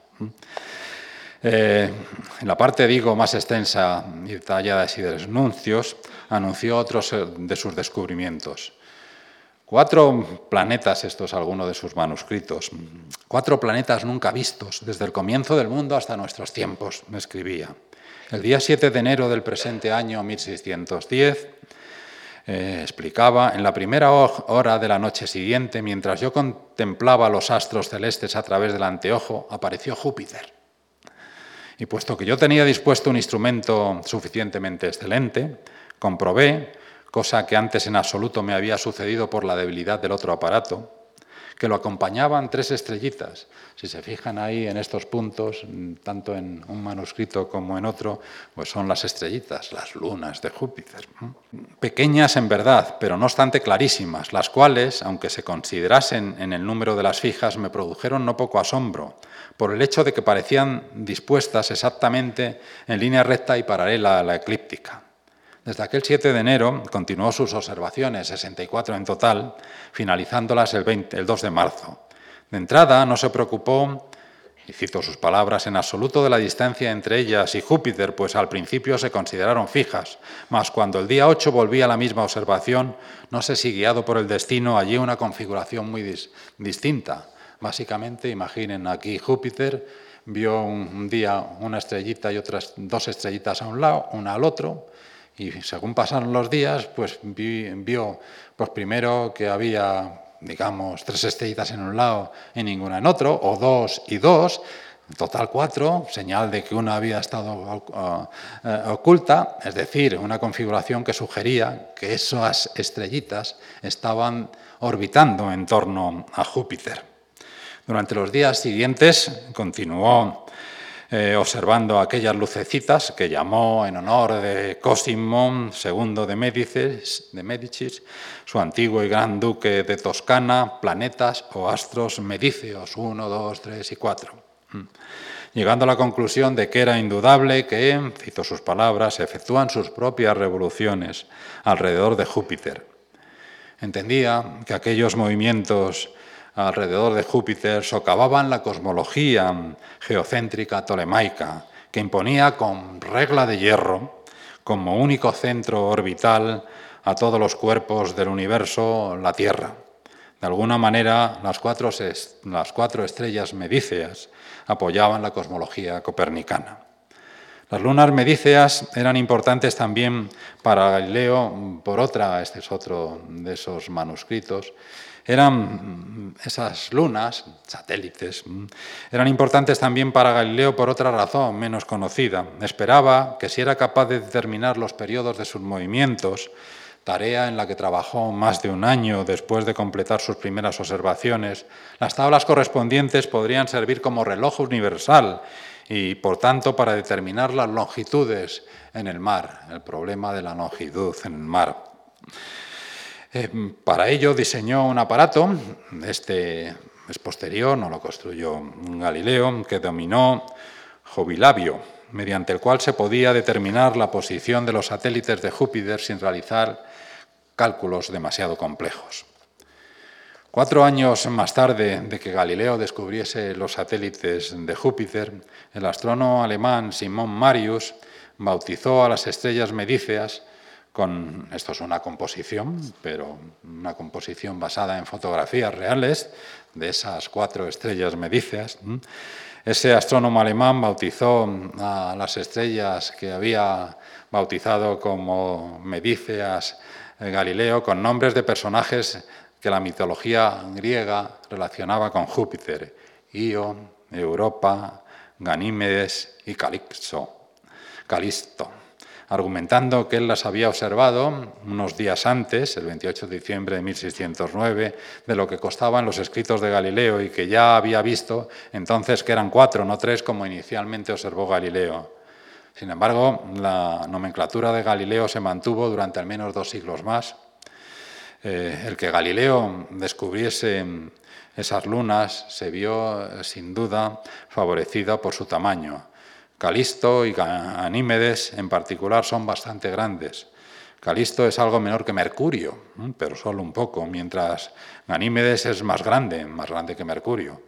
Eh, en la parte, digo, más extensa y detallada de los Nuncios, anunció otros eh, de sus descubrimientos. Cuatro planetas, esto es alguno de sus manuscritos, cuatro planetas nunca vistos desde el comienzo del mundo hasta nuestros tiempos, me escribía. El día 7 de enero del presente año 1610, eh, explicaba, en la primera hora de la noche siguiente, mientras yo contemplaba los astros celestes a través del anteojo, apareció Júpiter. Y puesto que yo tenía dispuesto un instrumento suficientemente excelente, comprobé, cosa que antes en absoluto me había sucedido por la debilidad del otro aparato, que lo acompañaban tres estrellitas. Si se fijan ahí en estos puntos, tanto en un manuscrito como en otro, pues son las estrellitas, las lunas de Júpiter. Pequeñas en verdad, pero no obstante clarísimas, las cuales, aunque se considerasen en el número de las fijas, me produjeron no poco asombro, por el hecho de que parecían dispuestas exactamente en línea recta y paralela a la eclíptica. Desde aquel 7 de enero continuó sus observaciones, 64 en total, finalizándolas el, el 2 de marzo. De entrada no se preocupó, y cito sus palabras, en absoluto de la distancia entre ellas y Júpiter, pues al principio se consideraron fijas, mas cuando el día 8 volvía a la misma observación, no sé si guiado por el destino, allí una configuración muy distinta. Básicamente, imaginen aquí Júpiter, vio un, día una estrellita y otras dos estrellitas a un lado, una al otro, y según pasaron los días, pues vio pues primero que había, digamos, tres estrellitas en un lado y ninguna en otro, o dos y dos, en total cuatro, señal de que una había estado eh, oculta, es decir, una configuración que sugería que esas estrellitas estaban orbitando en torno a Júpiter. Durante los días siguientes continuó eh, observando aquellas lucecitas que llamó en honor de Cosimo II de Médicis, de su antiguo y gran duque de Toscana, planetas o astros medíceos, uno, dos, tres y cuatro. Mm. Llegando a la conclusión de que era indudable que, cito sus palabras, se efectúan sus propias revoluciones alrededor de Júpiter. Entendía que aquellos movimientos alrededor de Júpiter socavaban la cosmología geocéntrica tolemaica, que imponía con regla de hierro, como único centro orbital a todos los cuerpos del universo, la Tierra. De alguna manera, las cuatro, las cuatro estrellas medíceas apoyaban la cosmología copernicana. Las lunas medíceas eran importantes también para Galileo por otra, este es otro de esos manuscritos, eran esas lunas, satélites, eran importantes también para Galileo por otra razón menos conocida. Esperaba que si era capaz de determinar los periodos de sus movimientos, tarea en la que trabajó más de un año después de completar sus primeras observaciones, las tablas correspondientes podrían servir como reloj universal y, por tanto, para determinar las longitudes en el mar, el problema de la longitud en el mar. Eh, para ello diseñó un aparato, este es posterior, no lo construyó Galileo, que dominó Jovilabio, mediante el cual se podía determinar la posición de los satélites de Júpiter sin realizar cálculos demasiado complejos. Cuatro años más tarde de que Galileo descubriese los satélites de Júpiter, el astrónomo alemán Simón Marius bautizó a las estrellas medíceas con, esto es una composición, pero una composición basada en fotografías reales de esas cuatro estrellas medíceas, Ese astrónomo alemán bautizó a las estrellas que había bautizado como Medíceas eh, Galileo con nombres de personajes que la mitología griega relacionaba con Júpiter, Io, Europa, Ganímedes y Calixto, Calisto, argumentando que él las había observado unos días antes, el 28 de diciembre de 1609, de lo que costaban los escritos de Galileo y que ya había visto entonces que eran cuatro, no tres, como inicialmente observó Galileo. Sin embargo, la nomenclatura de Galileo se mantuvo durante al menos dos siglos más. Eh, el que Galileo descubriese esas lunas se vio sin duda favorecida por su tamaño. Calisto y Ganímedes en particular son bastante grandes. Calisto es algo menor que Mercurio, pero solo un poco, mientras Ganímedes es más grande, más grande que Mercurio.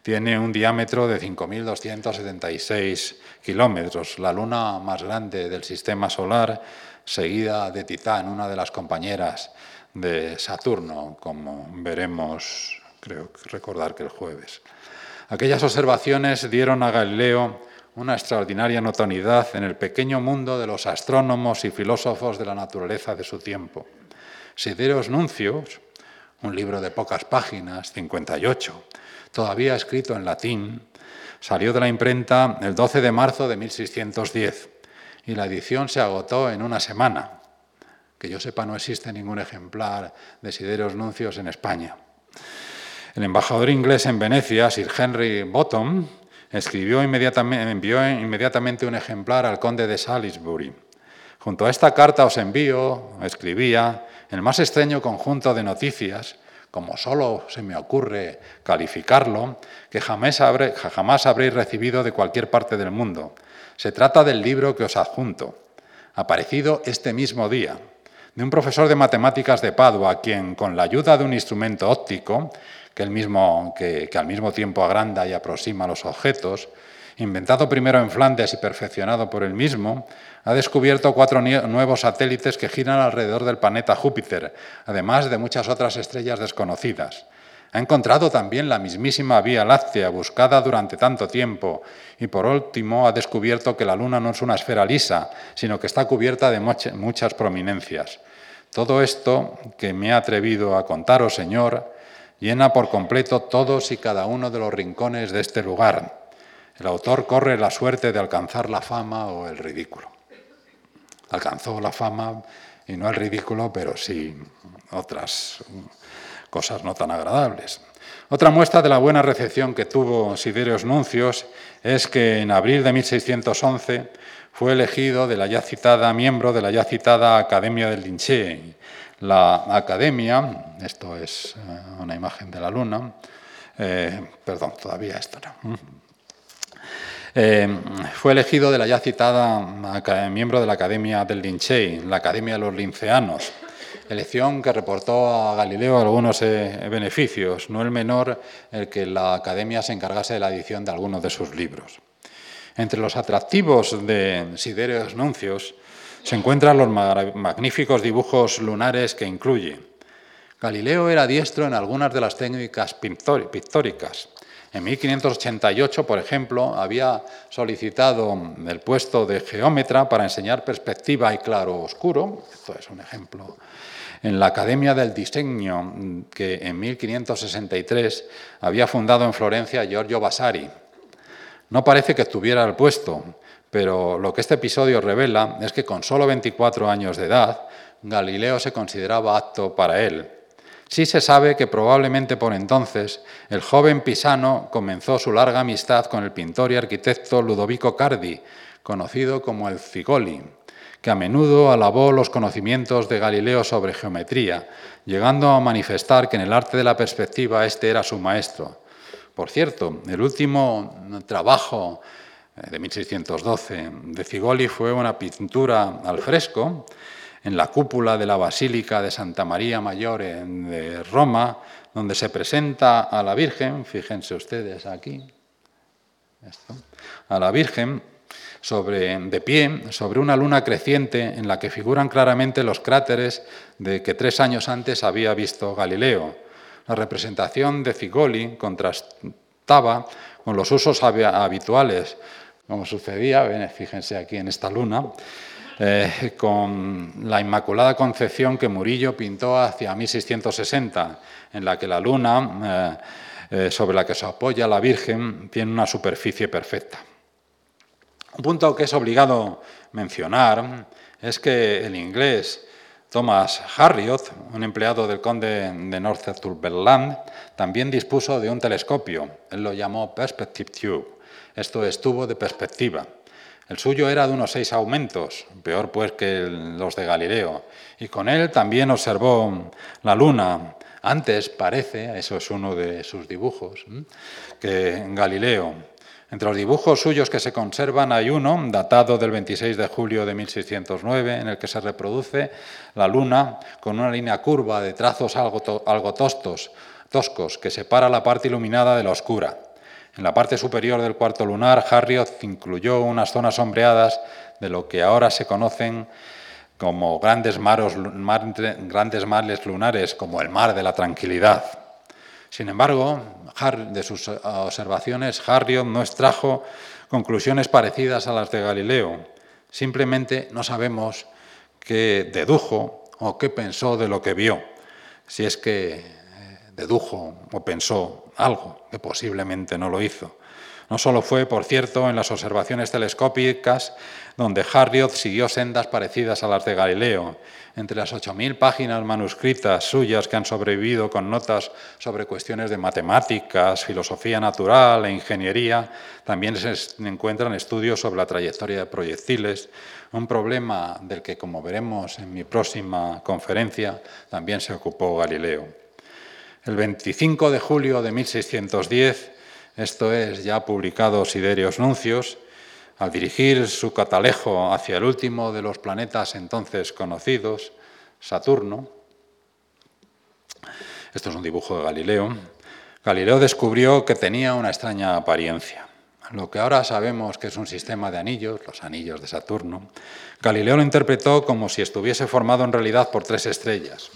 Tiene un diámetro de 5.276 kilómetros, la luna más grande del sistema solar, seguida de Titán, una de las compañeras de Saturno, como veremos creo recordar que el jueves. Aquellas observaciones dieron a Galileo una extraordinaria notoriedad en el pequeño mundo de los astrónomos y filósofos de la naturaleza de su tiempo. Sideros Nuncios, un libro de pocas páginas, 58, todavía escrito en latín, salió de la imprenta el 12 de marzo de 1610 y la edición se agotó en una semana. Que yo sepa, no existe ningún ejemplar de Sideros Nuncios en España. El embajador inglés en Venecia, Sir Henry Bottom, escribió inmediatamente, envió inmediatamente un ejemplar al conde de Salisbury. Junto a esta carta os envío, escribía, el más extraño conjunto de noticias, como solo se me ocurre calificarlo, que jamás, jamás habréis recibido de cualquier parte del mundo. Se trata del libro que os adjunto, aparecido este mismo día, de un profesor de matemáticas de Padua, quien, con la ayuda de un instrumento óptico, que, mismo, que, al mismo tiempo agranda y aproxima los objetos, inventado primero en Flandes y perfeccionado por él mismo, ha descubierto cuatro nuevos satélites que giran alrededor del planeta Júpiter, además de muchas otras estrellas desconocidas. Ha encontrado también la mismísima Vía Láctea, buscada durante tanto tiempo, y por último ha descubierto que la Luna no es una esfera lisa, sino que está cubierta de muchas prominencias. Todo esto que me he atrevido a contaros, Señor, llena por completo todos y cada uno de los rincones de este lugar. El autor corre la suerte de alcanzar la fama o el ridículo. Alcanzó la fama y no el ridículo, pero sí otras cosas no tan agradables. Otra muestra de la buena recepción que tuvo Siderios Nuncios es que en abril de 1611 fue elegido de la ya citada miembro de la ya citada Academia del Linche, la academia, esto es eh, una imagen de la luna, eh, perdón, todavía esto no. Eh, fue elegido de la ya citada miembro de la Academia del Lincei, la Academia de los Linceanos, elección que reportó a Galileo algunos beneficios, no el menor el que la Academia se encargase de la edición de algunos de sus libros. Entre los atractivos de Siderios Nuncios se encuentran los magníficos dibujos lunares que incluye. Galileo era diestro en algunas de las técnicas pictóricas. En 1588, por ejemplo, había solicitado el puesto de geómetra para enseñar perspectiva y claro oscuro. Esto es un ejemplo. En la Academia del Diseño, que en 1563 había fundado en Florencia Giorgio Vasari. No parece que estuviera al puesto, pero lo que este episodio revela es que con solo 24 años de edad, Galileo se consideraba apto para él. Sí se sabe que probablemente por entonces el joven Pisano comenzó su larga amistad con el pintor y arquitecto Ludovico Cardi, conocido como el Figoli, que a menudo alabó los conocimientos de Galileo sobre geometría, llegando a manifestar que en el arte de la perspectiva este era su maestro. Por cierto, el último trabajo de 1612 de Figoli fue una pintura al fresco en la cúpula de la Basílica de Santa María Mayor de Roma, donde se presenta a la Virgen, fíjense ustedes aquí, a la Virgen sobre, de pie sobre una luna creciente en la que figuran claramente los cráteres de que tres años antes había visto Galileo. La representación de Figoli contaba con los usos habituales, como sucedía, fíjense aquí en esta luna, eh, con la Inmaculada Concepción que Murillo pintó hacia 1660, en la que la luna, eh, eh, sobre la que se apoya la Virgen, tiene una superficie perfecta. Un punto que es obligado mencionar es que el inglés Thomas Harriot, un empleado del conde de Northumberland, también dispuso de un telescopio. Él lo llamó Perspective Tube. Esto es tubo de perspectiva. El suyo era de unos seis aumentos, peor pues que los de Galileo. Y con él también observó la luna. Antes parece, eso es uno de sus dibujos, que Galileo entre los dibujos suyos que se conservan hay uno, datado del 26 de julio de 1609, en el que se reproduce la luna con una línea curva de trazos algo, toscos que separa la parte iluminada de la oscura. En la parte superior del cuarto lunar, Harriot incluyó unas zonas sombreadas de lo que ahora se conocen como grandes, maros, grandes mares lunares, como el mar de la tranquilidad. Sin embargo, de sus observaciones, Harriot no extrajo conclusiones parecidas a las de Galileo. Simplemente no sabemos qué dedujo o qué pensó de lo que vio, si es que eh, dedujo o pensó algo, que posiblemente no lo hizo. No solo fue, por cierto, en las observaciones telescópicas donde Harriot siguió sendas parecidas a las de Galileo. Entre las 8.000 páginas manuscritas suyas que han sobrevivido con notas sobre cuestiones de matemáticas, filosofía natural e ingeniería, también se encuentran estudios sobre la trayectoria de proyectiles, un problema del que, como veremos en mi próxima conferencia, también se ocupó Galileo. El 25 de julio de 1610, esto es, ya publicado Siderios Nuncios, al dirigir su catalejo hacia el último de los planetas entonces conocidos, Saturno, esto es un dibujo de Galileo, Galileo descubrió que tenía una extraña apariencia. Lo que ahora sabemos que es un sistema de anillos, los anillos de Saturno, Galileo lo interpretó como si estuviese formado en realidad por tres estrellas.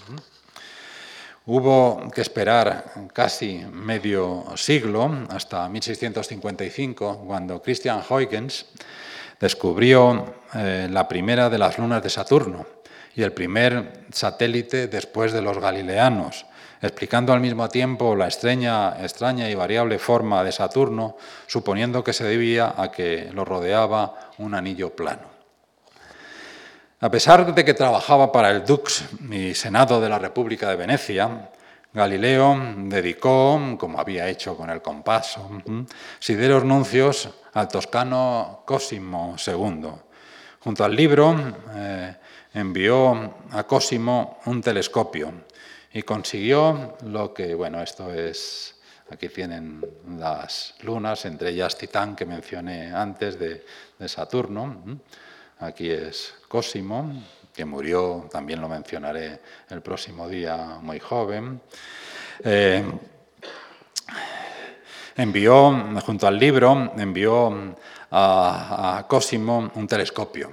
Hubo que esperar casi medio siglo, hasta 1655, cuando Christian Huygens descubrió eh, la primera de las lunas de Saturno y el primer satélite después de los galileanos, explicando al mismo tiempo la extraña, extraña y variable forma de Saturno, suponiendo que se debía a que lo rodeaba un anillo plano. A pesar de que trabajaba para el Dux y Senado de la República de Venecia, Galileo dedicó, como había hecho con el compaso, sideros nuncios al toscano Cosimo II. Junto al libro eh, envió a Cosimo un telescopio y consiguió lo que, bueno, esto es, aquí tienen las lunas, entre ellas Titán, que mencioné antes, de, de Saturno. Aquí es Cosimo, que murió, también lo mencionaré el próximo día, muy joven. Eh, envió, junto al libro, envió a, Cosimo un telescopio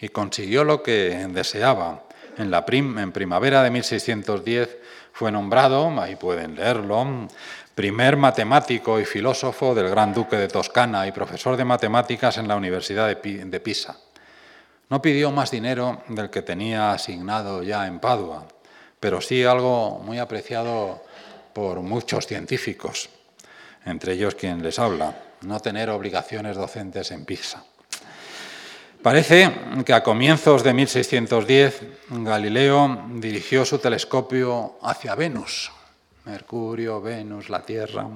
y consiguió lo que deseaba. En, la en primavera de 1610 fue nombrado, ahí pueden leerlo, primer matemático y filósofo del Gran Duque de Toscana y profesor de matemáticas en la Universidad de Pisa. No pidió más dinero del que tenía asignado ya en Padua, pero sí algo muy apreciado por muchos científicos, entre ellos quien les habla, no tener obligaciones docentes en Pisa. Parece que a comienzos de 1610 Galileo dirigió su telescopio hacia Venus, Mercurio, Venus, la Tierra.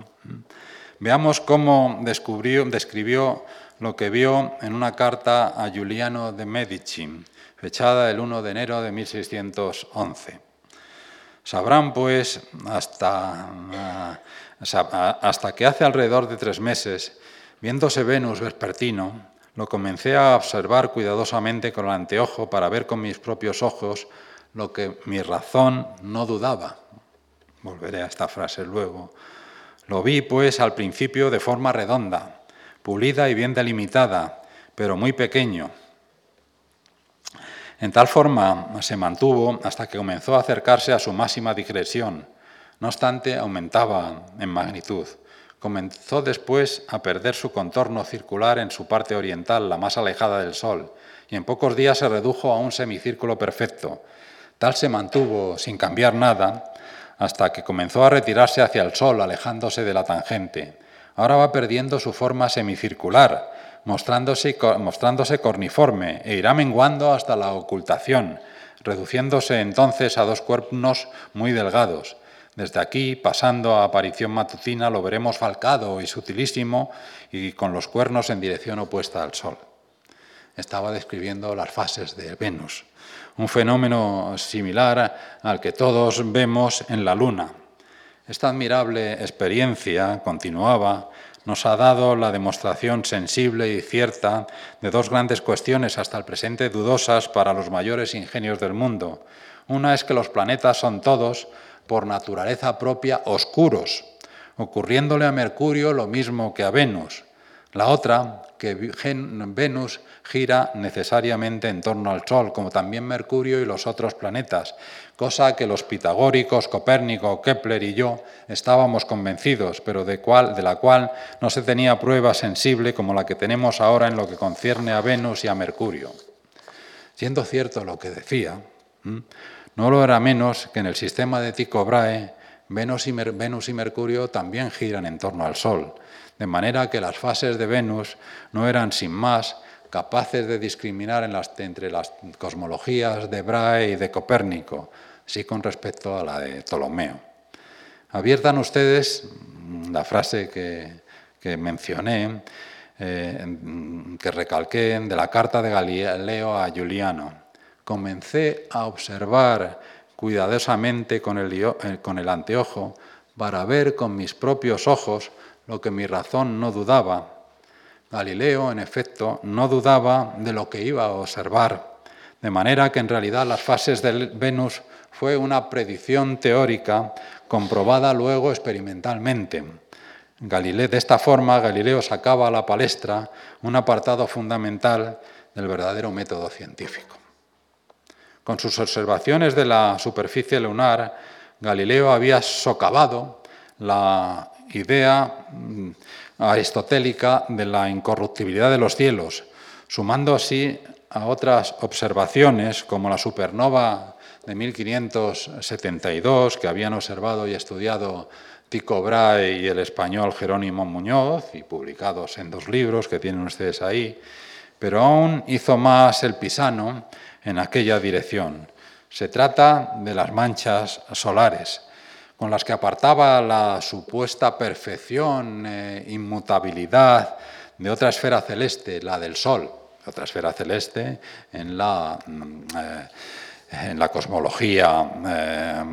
Veamos cómo descubrió, describió lo que vio en una carta a Giuliano de Medici, fechada el 1 de enero de 1611. Sabrán, pues, hasta, hasta que hace alrededor de tres meses, viéndose Venus vespertino, lo comencé a observar cuidadosamente con el anteojo para ver con mis propios ojos lo que mi razón no dudaba. Volveré a esta frase luego. Lo vi, pues, al principio de forma redonda, pulida y bien delimitada, pero muy pequeño. En tal forma se mantuvo hasta que comenzó a acercarse a su máxima digresión. No obstante, aumentaba en magnitud, comenzó después a perder su contorno circular en su parte oriental, la más alejada del Sol, y en pocos días se redujo a un semicírculo perfecto. Tal se mantuvo sin cambiar nada hasta que comenzó a retirarse hacia el Sol, alejándose de la tangente. Ahora va perdiendo su forma semicircular, mostrándose, mostrándose corniforme e irá menguando hasta la ocultación, reduciéndose entonces a dos cuernos muy delgados. Desde aquí, pasando a aparición matutina, lo veremos falcado y sutilísimo y con los cuernos en dirección opuesta al Sol. Estaba describiendo las fases de Venus, un fenómeno similar al que todos vemos en la Luna. Esta admirable experiencia, continuaba, nos ha dado la demostración sensible y cierta de dos grandes cuestiones hasta el presente dudosas para los mayores ingenios del mundo. Una es que los planetas son todos, por naturaleza propia, oscuros, ocurriéndole a Mercurio lo mismo que a Venus. La otra, que Venus gira necesariamente en torno al Sol, como también Mercurio y los otros planetas, cosa que los pitagóricos, Copérnico, Kepler y yo estábamos convencidos, pero de, cual, de la cual no se tenía prueba sensible como la que tenemos ahora en lo que concierne a Venus y a Mercurio. Siendo cierto lo que decía, no lo era menos que en el sistema de Tycho Brahe, Venus y, Venus y Mercurio también giran en torno al Sol de manera que las fases de Venus no eran sin más capaces de discriminar entre las cosmologías de Brahe y de Copérnico, así con respecto a la de Ptolomeo. Abiertan ustedes la frase que, mencioné, eh, que recalqué de la carta de Galileo a Juliano. Comencé a observar cuidadosamente con el, eh, con el anteojo para ver con mis propios ojos lo que mi razón no dudaba. Galileo, en efecto, no dudaba de lo que iba a observar, de manera que en realidad las fases de Venus fue una predicción teórica comprobada luego experimentalmente. de esta forma, Galileo sacaba a la palestra un apartado fundamental del verdadero método científico. Con sus observaciones de la superficie lunar, Galileo había socavado la idea mm, aristotélica de la incorruptibilidad de los cielos, sumando así a otras observaciones como la supernova de 1572 que habían observado y estudiado Tico Brahe y el español Jerónimo Muñoz y publicados en dos libros que tienen ustedes ahí, pero aún hizo más el pisano en aquella dirección. Se trata de las manchas solares con las que apartaba la supuesta perfección, e inmutabilidad de otra esfera celeste, la del Sol, otra esfera celeste en la, mm, eh, en la cosmología eh,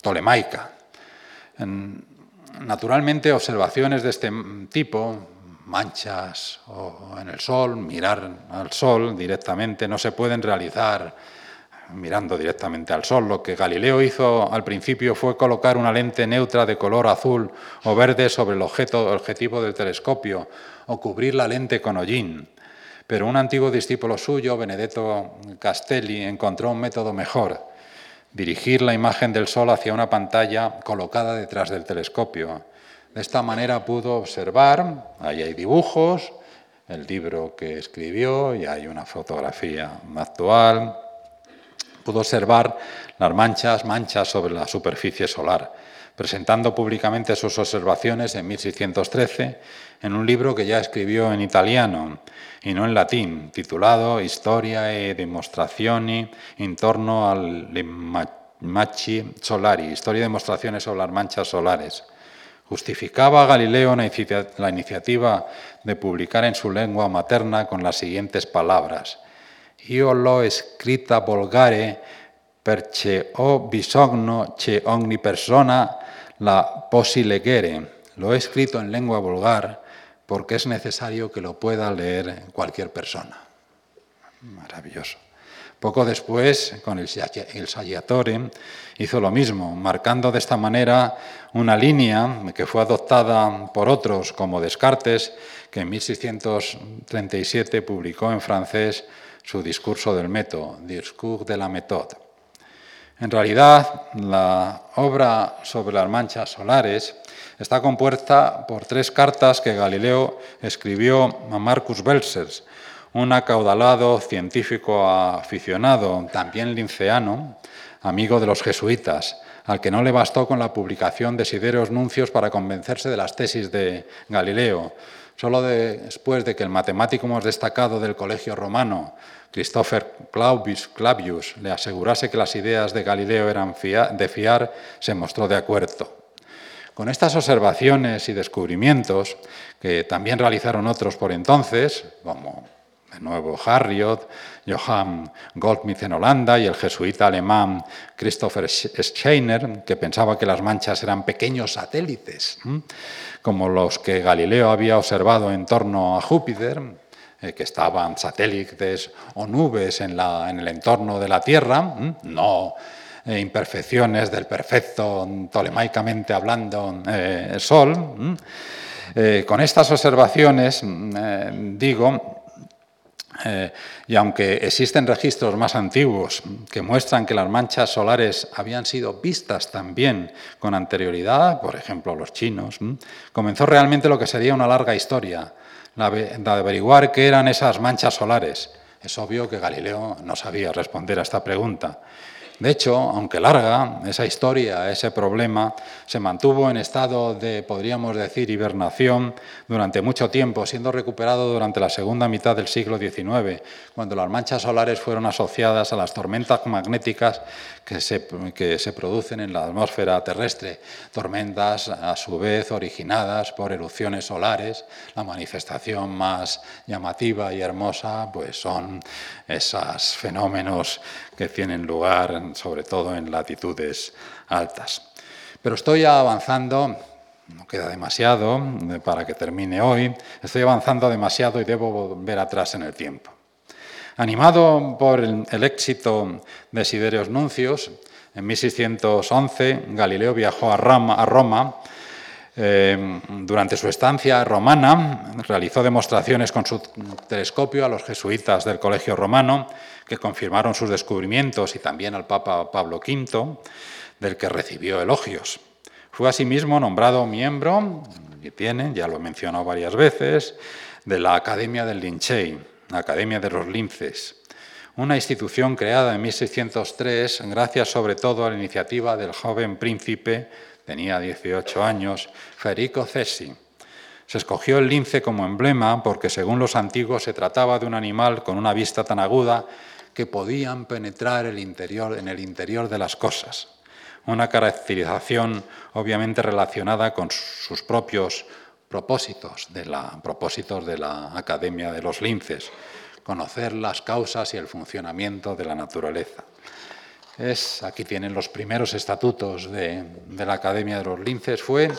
tolemaica. naturalmente, observaciones de este tipo, manchas en el Sol, mirar al Sol directamente, no se pueden realizar mirando directamente al Sol. Lo que Galileo hizo al principio fue colocar una lente neutra de color azul o verde sobre el objeto, objetivo del telescopio o cubrir la lente con hollín. Pero un antiguo discípulo suyo, Benedetto Castelli, encontró un método mejor, dirigir la imagen del Sol hacia una pantalla colocada detrás del telescopio. De esta manera pudo observar, ahí hay dibujos, el libro que escribió y hay una fotografía actual, pudo observar las manchas, manchas sobre la superficie solar, presentando públicamente sus observaciones en 1613 en un libro que ya escribió en italiano y no en latín, titulado Historia e Dimostrazioni intorno al Machi Solari, Historia y demostraciones sobre las manchas solares. Justificaba a Galileo la iniciativa de publicar en su lengua materna con las siguientes palabras. Io l'ho scritta volgare perché ho bisogno che ogni persona la posi leggere. Lo he escrito en lengua vulgar porque es necesario que lo pueda leer cualquier persona. Maravilloso. Poco después, con el, el hizo lo mismo, marcando de esta manera una línea que fue adoptada por otros como Descartes, que en 1637 publicó en francés su discurso del método, Discours de la méthode. En realidad, la obra sobre las manchas solares está compuesta por tres cartas que Galileo escribió a Marcus Belsers, un acaudalado científico aficionado, también linceano, amigo de los jesuitas, al que no le bastó con la publicación de Sideros Nuncios para convencerse de las tesis de Galileo. Solo después de que el matemático más destacado del colegio romano, Christopher Clavius, le asegurase que las ideas de Galileo eran de fiar, se mostró de acuerdo. Con estas observaciones y descubrimientos, que también realizaron otros por entonces, como de nuevo Harriot, Johann Goldmith en Holanda y el jesuita alemán Christopher Scheiner, que pensaba que las manchas eran pequeños satélites, como los que Galileo había observado en torno a Júpiter, eh, que estaban satélites o nubes en, el entorno de la Tierra, no eh, imperfecciones del perfecto, tolemaicamente hablando, eh, Sol. con estas observaciones, digo, eh, y aunque existen registros más antiguos que muestran que las manchas solares habían sido vistas también con anterioridad, por ejemplo los chinos, comenzó realmente lo que sería una larga historia, la de averiguar qué eran esas manchas solares. Es obvio que Galileo no sabía responder a esta pregunta. De hecho, aunque larga, esa historia, ese problema, se mantuvo en estado de, podríamos decir, hibernación durante mucho tiempo, siendo recuperado durante la segunda mitad del siglo XIX, cuando las manchas solares fueron asociadas a las tormentas magnéticas que se, que se producen en la atmósfera terrestre, tormentas a su vez originadas por erupciones solares. La manifestación más llamativa y hermosa pues son esos fenómenos que tienen lugar sobre todo en latitudes altas. Pero estoy avanzando, no queda demasiado para que termine hoy, estoy avanzando demasiado y debo volver atrás en el tiempo. Animado por el, éxito de Siderios Nuncios, en 1611 Galileo viajó a Roma, eh, durante su estancia romana realizó demostraciones con su telescopio a los jesuitas del Colegio Romano, que confirmaron sus descubrimientos, y también al Papa Pablo V, del que recibió elogios. Fue asimismo nombrado miembro, y tiene, ya lo he mencionado varias veces, de la Academia del Lincei, la Academia de los Linces, una institución creada en 1603 gracias sobre todo a la iniciativa del joven príncipe tenía 18 años, Federico Cesi. Se escogió el lince como emblema porque, según los antiguos, se trataba de un animal con una vista tan aguda que podían penetrar el interior, en el interior de las cosas. Una caracterización obviamente relacionada con sus propios propósitos de la, propósitos de la Academia de los Linces, conocer las causas y el funcionamiento de la naturaleza. Aquí tienen los primeros estatutos de, la Academia de los Linces, fue,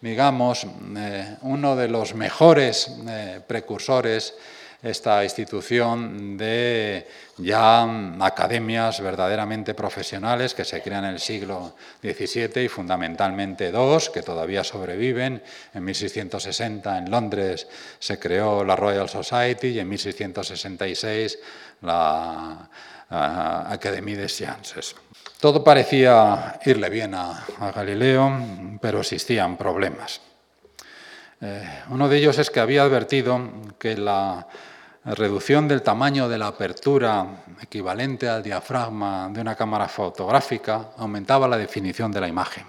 digamos, eh, uno de los mejores eh, precursores esta institución de ya academias verdaderamente profesionales que se crean en el siglo XVII y fundamentalmente dos que todavía sobreviven. En 1660 en Londres se creó la Royal Society y en 1666 la Academia de Sciences. Todo parecía irle bien a, Galileo, pero existían problemas. Eh, uno de ellos es que había advertido que la reducción del tamaño de la apertura equivalente al diafragma de una cámara fotográfica aumentaba la definición de la imagen.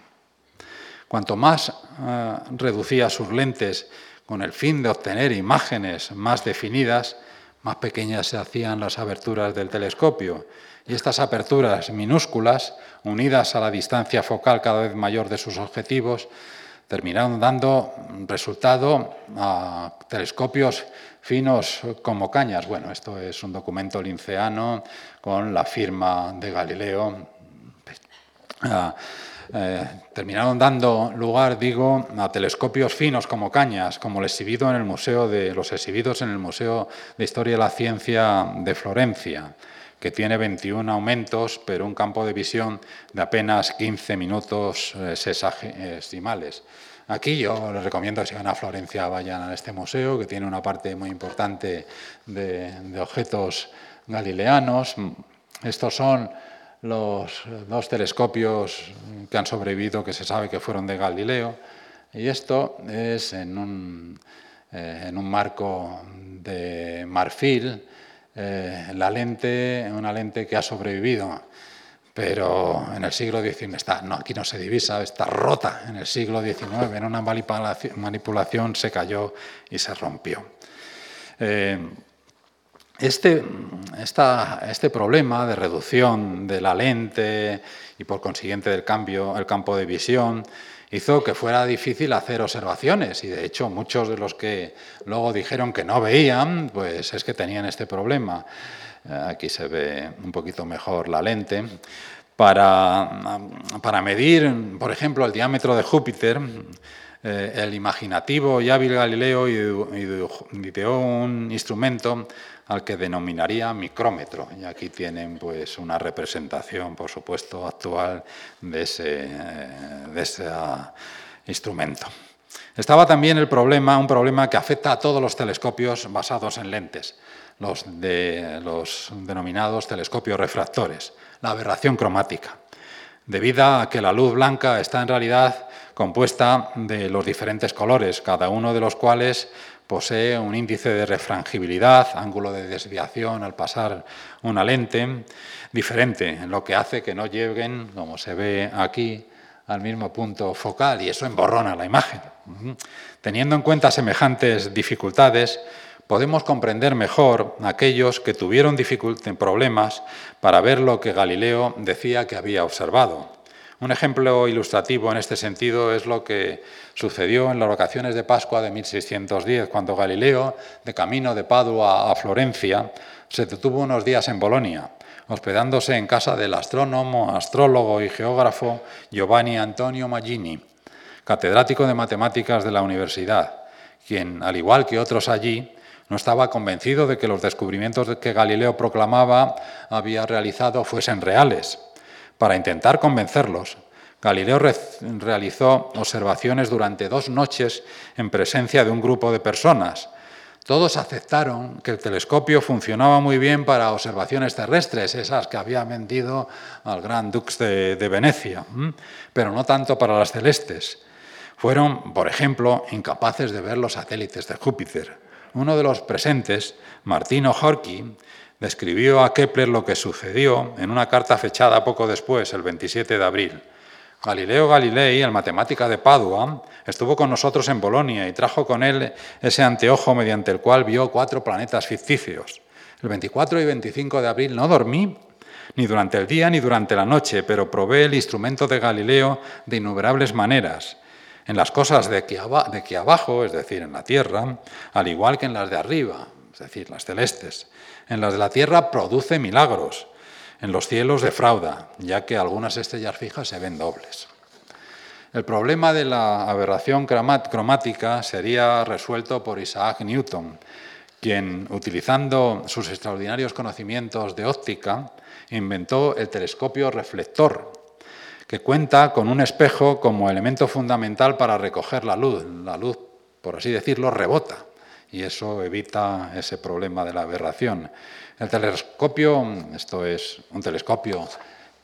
Cuanto más eh, reducía sus lentes con el fin de obtener imágenes más definidas, más pequeñas se hacían las aberturas del telescopio y estas aperturas minúsculas, unidas a la distancia focal cada vez mayor de sus objetivos, terminaron dando resultado a telescopios finos como cañas. Bueno, esto es un documento linceano con la firma de Galileo. Ah, eh, terminaron dando lugar, digo, a telescopios finos como cañas, como el exhibido en el museo de, los exhibidos en el Museo de Historia de la Ciencia de Florencia, que tiene 21 aumentos, pero un campo de visión de apenas 15 minutos eh, sexagesimales. Aquí yo les recomiendo que si van a Florencia vayan a este museo, que tiene una parte muy importante de objetos galileanos. Estos son los dos telescopios que han sobrevivido, que se sabe que fueron de Galileo. Y esto es en un, eh, marco de marfil, eh, la lente, una lente que ha sobrevivido, pero en el siglo XIX está, no, aquí no se divisa, está rota en el siglo XIX, en una manipulación se cayó y se rompió. Eh, este, este, problema de reducción de la lente y por consiguiente del cambio, el campo de visión, hizo que fuera difícil hacer observaciones y de hecho muchos de los que luego dijeron que no veían, pues es que tenían este problema. Eh, aquí se ve un poquito mejor la lente. Para, para medir, por ejemplo, el diámetro de Júpiter, eh, el imaginativo y hábil Galileo ideó un instrumento al que denominaría micrómetro. Y aquí tienen pues, una representación, por supuesto, actual de ese, eh, de ese ah, instrumento. Estaba también el problema, un problema que afecta a todos los telescopios basados en lentes, los, de, los denominados telescopios refractores, la aberración cromática, debido a que la luz blanca está en realidad compuesta de los diferentes colores, cada uno de los cuales posee un índice de refrangibilidad, ángulo de desviación al pasar una lente, diferente, lo que hace que no lleguen, como se ve aquí, al mismo punto focal y eso emborrona la imagen. Teniendo en cuenta semejantes dificultades, podemos comprender mejor aquellos que tuvieron problemas para ver lo que Galileo decía que había observado. Un ejemplo ilustrativo en este sentido es lo que sucedió en las vacaciones de Pascua de 1610, cuando Galileo, de camino de Padua a Florencia, se detuvo unos días en Bolonia, hospedándose en casa del astrónomo, astrólogo y geógrafo Giovanni Antonio Maggini, catedrático de matemáticas de la universidad, quien, al igual que otros allí, no estaba convencido de que los descubrimientos que Galileo proclamaba había realizado fuesen reales para intentar convencerlos, Galileo realizó observaciones durante dos noches en presencia de un grupo de personas. Todos aceptaron que el telescopio funcionaba muy bien para observaciones terrestres, esas que había vendido al gran Dux de, de Venecia, pero no tanto para las celestes. Fueron, por ejemplo, incapaces de ver los satélites de Júpiter. Uno de los presentes, Martino Horky, describió a Kepler lo que sucedió en una carta fechada poco después, el 27 de abril. Galileo Galilei, el matemática de Padua, estuvo con nosotros en Bolonia y trajo con él ese anteojo mediante el cual vio cuatro planetas ficticios. El 24 y 25 de abril no dormí, ni durante el día ni durante la noche, pero probé el instrumento de Galileo de innumerables maneras, en las cosas de aquí, abajo, es decir, en la Tierra, al igual que en las de arriba, es decir, las celestes. En las de la tierra produce milagros, en los cielos defrauda, ya que algunas estrellas fijas se ven dobles. El problema de la aberración cromática sería resuelto por Isaac Newton, quien, utilizando sus extraordinarios conocimientos de óptica, inventó el telescopio reflector, que cuenta con un espejo como elemento fundamental para recoger la luz. La luz, por así decirlo, rebota y eso evita ese problema de la aberración. El telescopio, esto es un telescopio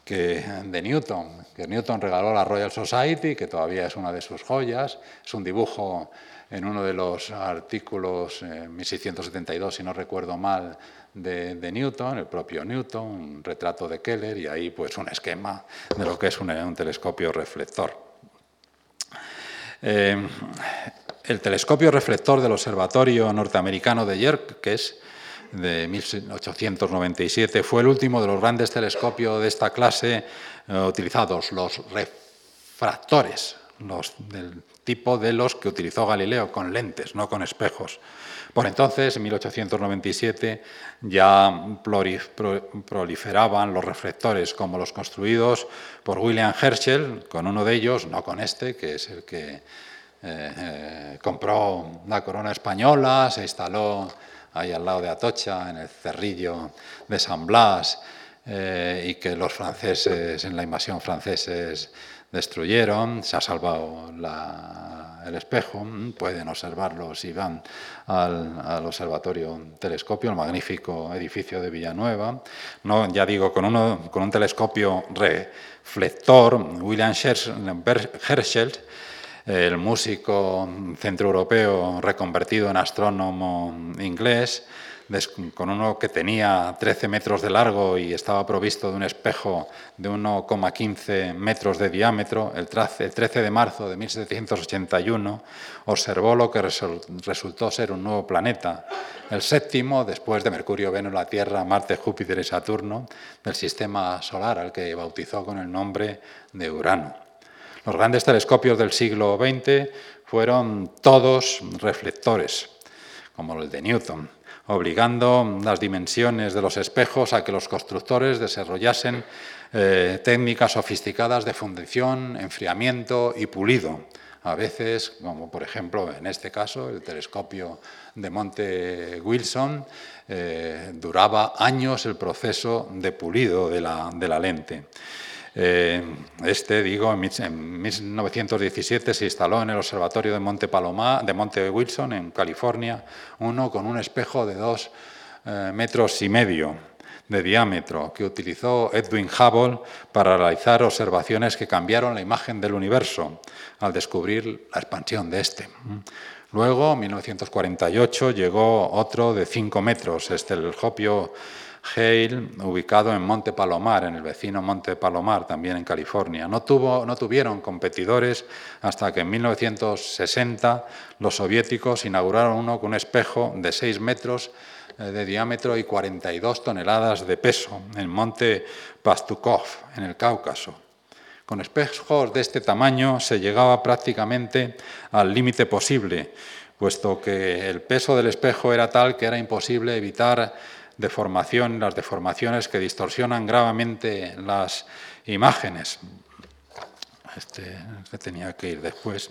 que, de Newton, que Newton regaló a la Royal Society, que todavía es una de sus joyas, es un dibujo en uno de los artículos, eh, 1672, si no recuerdo mal, de, Newton, el propio Newton, un retrato de Keller y ahí pues un esquema de lo que es un, telescopio reflector. Eh, el telescopio reflector del Observatorio Norteamericano de Yerkes de 1897 fue el último de los grandes telescopios de esta clase eh, utilizados, los refractores, los del tipo de los que utilizó Galileo, con lentes, no con espejos. Por entonces, en 1897, ya proliferaban los reflectores como los construidos por William Herschel, con uno de ellos, no con este, que es el que eh, eh, compró la corona española, se instaló ahí al lado de Atocha, en el cerrillo de San Blas, eh, y que los franceses en la invasión franceses destruyeron, se ha salvado el espejo, pueden observarlo si van al, observatorio telescopio, el magnífico edificio de Villanueva, no, ya digo, con, uno, con un telescopio reflector, William Herschel el músico centroeuropeo reconvertido en astrónomo inglés, con uno que tenía 13 metros de largo y estaba provisto de un espejo de 1,15 metros de diámetro, el 13 de marzo de 1781 observó lo que resultó ser un nuevo planeta, el séptimo después de Mercurio, Venus, la Tierra, Marte, Júpiter y Saturno del sistema solar, al que bautizó con el nombre de Urano. Los grandes telescopios del siglo XX fueron todos reflectores, como el de Newton obligando las dimensiones de los espejos a que los constructores desarrollasen eh, técnicas sofisticadas de fundición, enfriamiento y pulido. A veces, como por ejemplo en este caso, el telescopio de Monte Wilson, eh, duraba años el proceso de pulido de la lente. Eh, este, digo, en 1917 se instaló en el Observatorio de Monte, Paloma, de Monte Wilson, en California, uno con un espejo de dos eh, metros y medio de diámetro que utilizó Edwin Hubble para realizar observaciones que cambiaron la imagen del universo al descubrir la expansión de este. Luego, en 1948, llegó otro de 5 metros, este, el telescopio Hale, ubicado en Monte Palomar, en el vecino Monte Palomar, también en California. No, tuvo, no tuvieron competidores hasta que en 1960 los soviéticos inauguraron uno con un espejo de 6 metros eh, de diámetro y 42 toneladas de peso, en Monte Pastukov, en el Cáucaso. Con espejos de este tamaño se llegaba prácticamente al límite posible, puesto que el peso del espejo era tal que era imposible evitar deformación, las deformaciones que distorsionan gravemente las imágenes. Este, este tenía que ir después.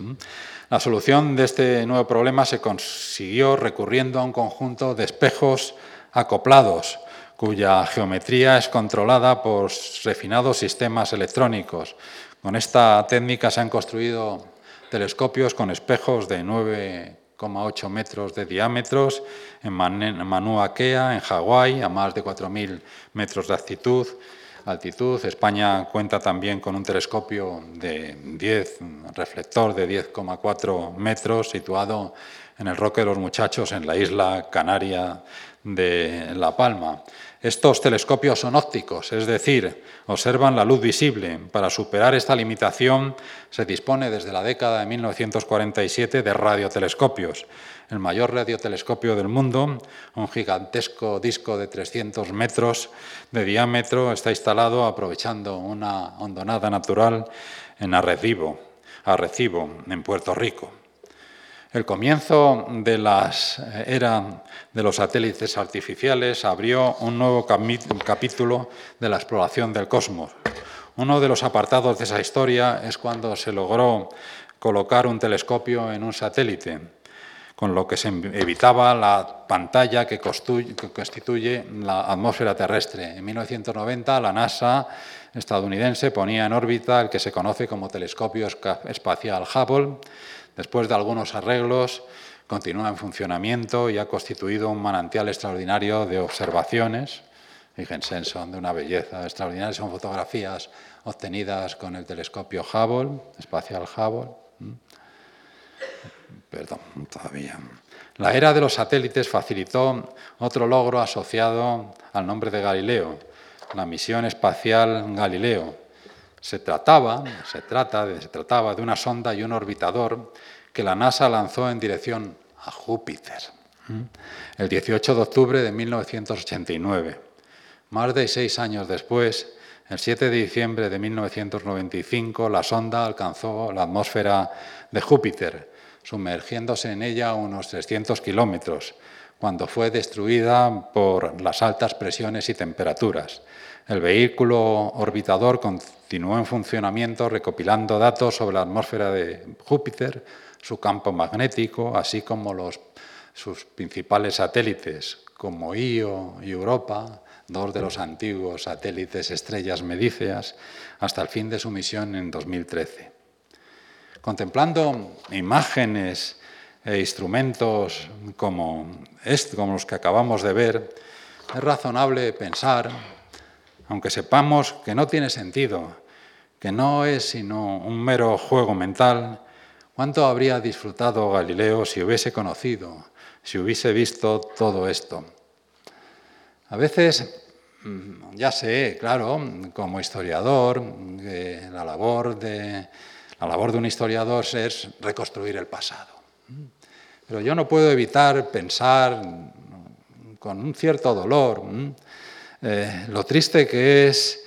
La solución de este nuevo problema se consiguió recurriendo a un conjunto de espejos acoplados, cuya geometría es controlada por refinados sistemas electrónicos. Con esta técnica se han construido telescopios con espejos de 9 8 metros de diámetros, en Manua Kea, en Hawái, a más de 4.000 metros de altitud. España cuenta también con un telescopio de 10, reflector de 10,4 metros, situado en el Roque de los Muchachos, en la isla canaria de La Palma. Estos telescopios son ópticos, es decir, observan la luz visible. Para superar esta limitación se dispone desde la década de 1947 de radiotelescopios. El mayor radiotelescopio del mundo, un gigantesco disco de 300 metros de diámetro, está instalado aprovechando una hondonada natural en Arrecibo, Arrecibo en Puerto Rico. El comienzo de la era de los satélites artificiales abrió un nuevo capítulo de la exploración del cosmos. Uno de los apartados de esa historia es cuando se logró colocar un telescopio en un satélite, con lo que se evitaba la pantalla que constituye la atmósfera terrestre. En 1990 la NASA estadounidense ponía en órbita el que se conoce como telescopio espacial Hubble, Después de algunos arreglos, continúa en funcionamiento y ha constituido un manantial extraordinario de observaciones. Fíjense, son de una belleza extraordinaria. Son fotografías obtenidas con el telescopio Hubble, espacial Hubble. Perdón, todavía. La era de los satélites facilitó otro logro asociado al nombre de Galileo, la misión espacial Galileo, se trataba, se, trata se trataba de una sonda y un orbitador que la NASA lanzó en dirección a Júpiter el 18 de octubre de 1989. Más de seis años después, el 7 de diciembre de 1995, la sonda alcanzó la atmósfera de Júpiter, sumergiéndose en ella unos 300 kilómetros, cuando fue destruida por las altas presiones y temperaturas. El vehículo orbitador continuó en funcionamiento recopilando datos sobre la atmósfera de Júpiter, su campo magnético, así como los, sus principales satélites, como Io y Europa, dos de los antiguos satélites estrellas medíceas, hasta el fin de su misión en 2013. Contemplando imágenes e instrumentos este, como los que acabamos de ver, es razonable pensar aunque sepamos que no tiene sentido, que no es sino un mero juego mental, ¿Cuánto habría disfrutado Galileo si hubiese conocido, si hubiese visto todo esto? A veces, mm, ya sé, claro, como historiador, la labor de, la labor de un historiador es reconstruir el pasado. Pero yo no puedo evitar pensar con un cierto dolor eh, lo triste que es,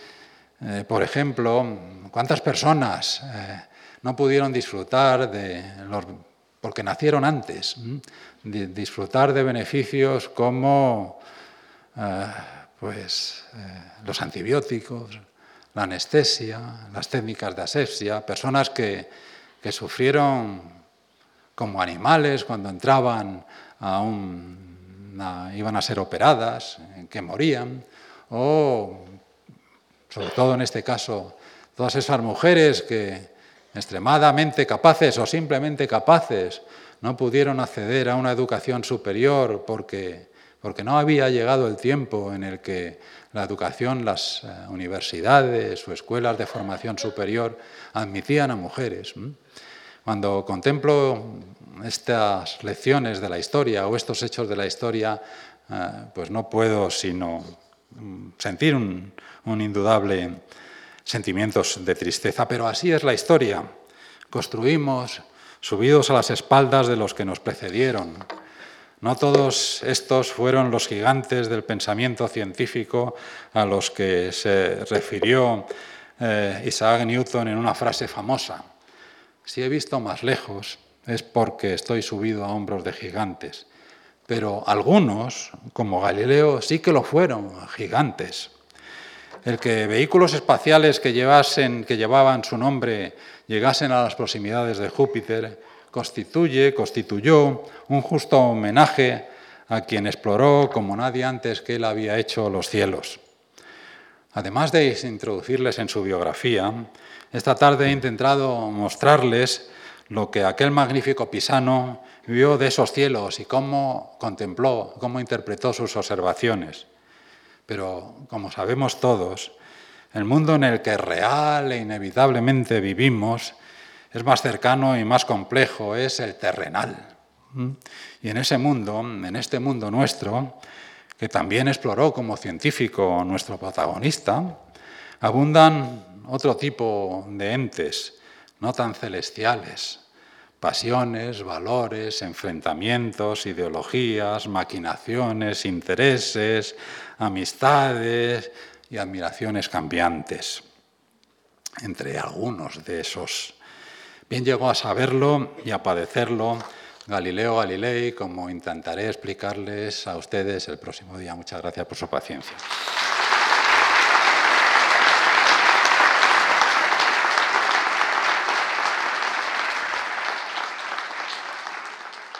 eh, por ejemplo, cuántas personas eh, no pudieron disfrutar de los, porque nacieron antes, disfrutar de beneficios como pues, los antibióticos, la anestesia, las técnicas de asepsia, personas que, que sufrieron como animales cuando entraban a un, iban a ser operadas, que morían, o sobre todo en este caso, todas esas mujeres que extremadamente capaces o simplemente capaces no pudieron acceder a una educación superior porque, porque no había llegado el tiempo en el que la educación, las eh, universidades o escuelas de formación superior admitían a mujeres. Cuando contemplo estas lecciones de la historia o estos hechos de la historia, pues no puedo sino mm, sentir un, indudable sentimiento de tristeza. Pero así es la historia. Construimos subidos a las espaldas de los que nos precedieron. No todos estos fueron los gigantes del pensamiento científico a los que se refirió eh, Isaac Newton en una frase famosa. Si he visto más lejos es porque estoy subido a hombros de gigantes. Pero algunos, como Galileo, sí que lo fueron, gigantes. El que vehículos espaciales que, llevasen, que llevaban su nombre llegasen a las proximidades de Júpiter constituye, constituyó un justo homenaje a quien exploró como nadie antes que él había hecho los cielos. Además de introducirles en su biografía, esta tarde he intentado mostrarles lo que aquel magnífico pisano vio de esos cielos y cómo contempló, cómo interpretó sus observaciones. Pero, como sabemos todos, el mundo en el que real e inevitablemente vivimos es más cercano y más complejo, es el terrenal. Y en ese mundo, en este mundo nuestro, que también exploró como científico nuestro protagonista, abundan otro tipo de entes, no tan celestiales, pasiones, valores, enfrentamientos, ideologías, maquinaciones, intereses, amistades y admiraciones cambiantes, entre algunos de esos. Bien llegó a saberlo y a padecerlo Galileo Galilei, como intentaré explicarles a ustedes el próximo día. Muchas gracias por su paciencia.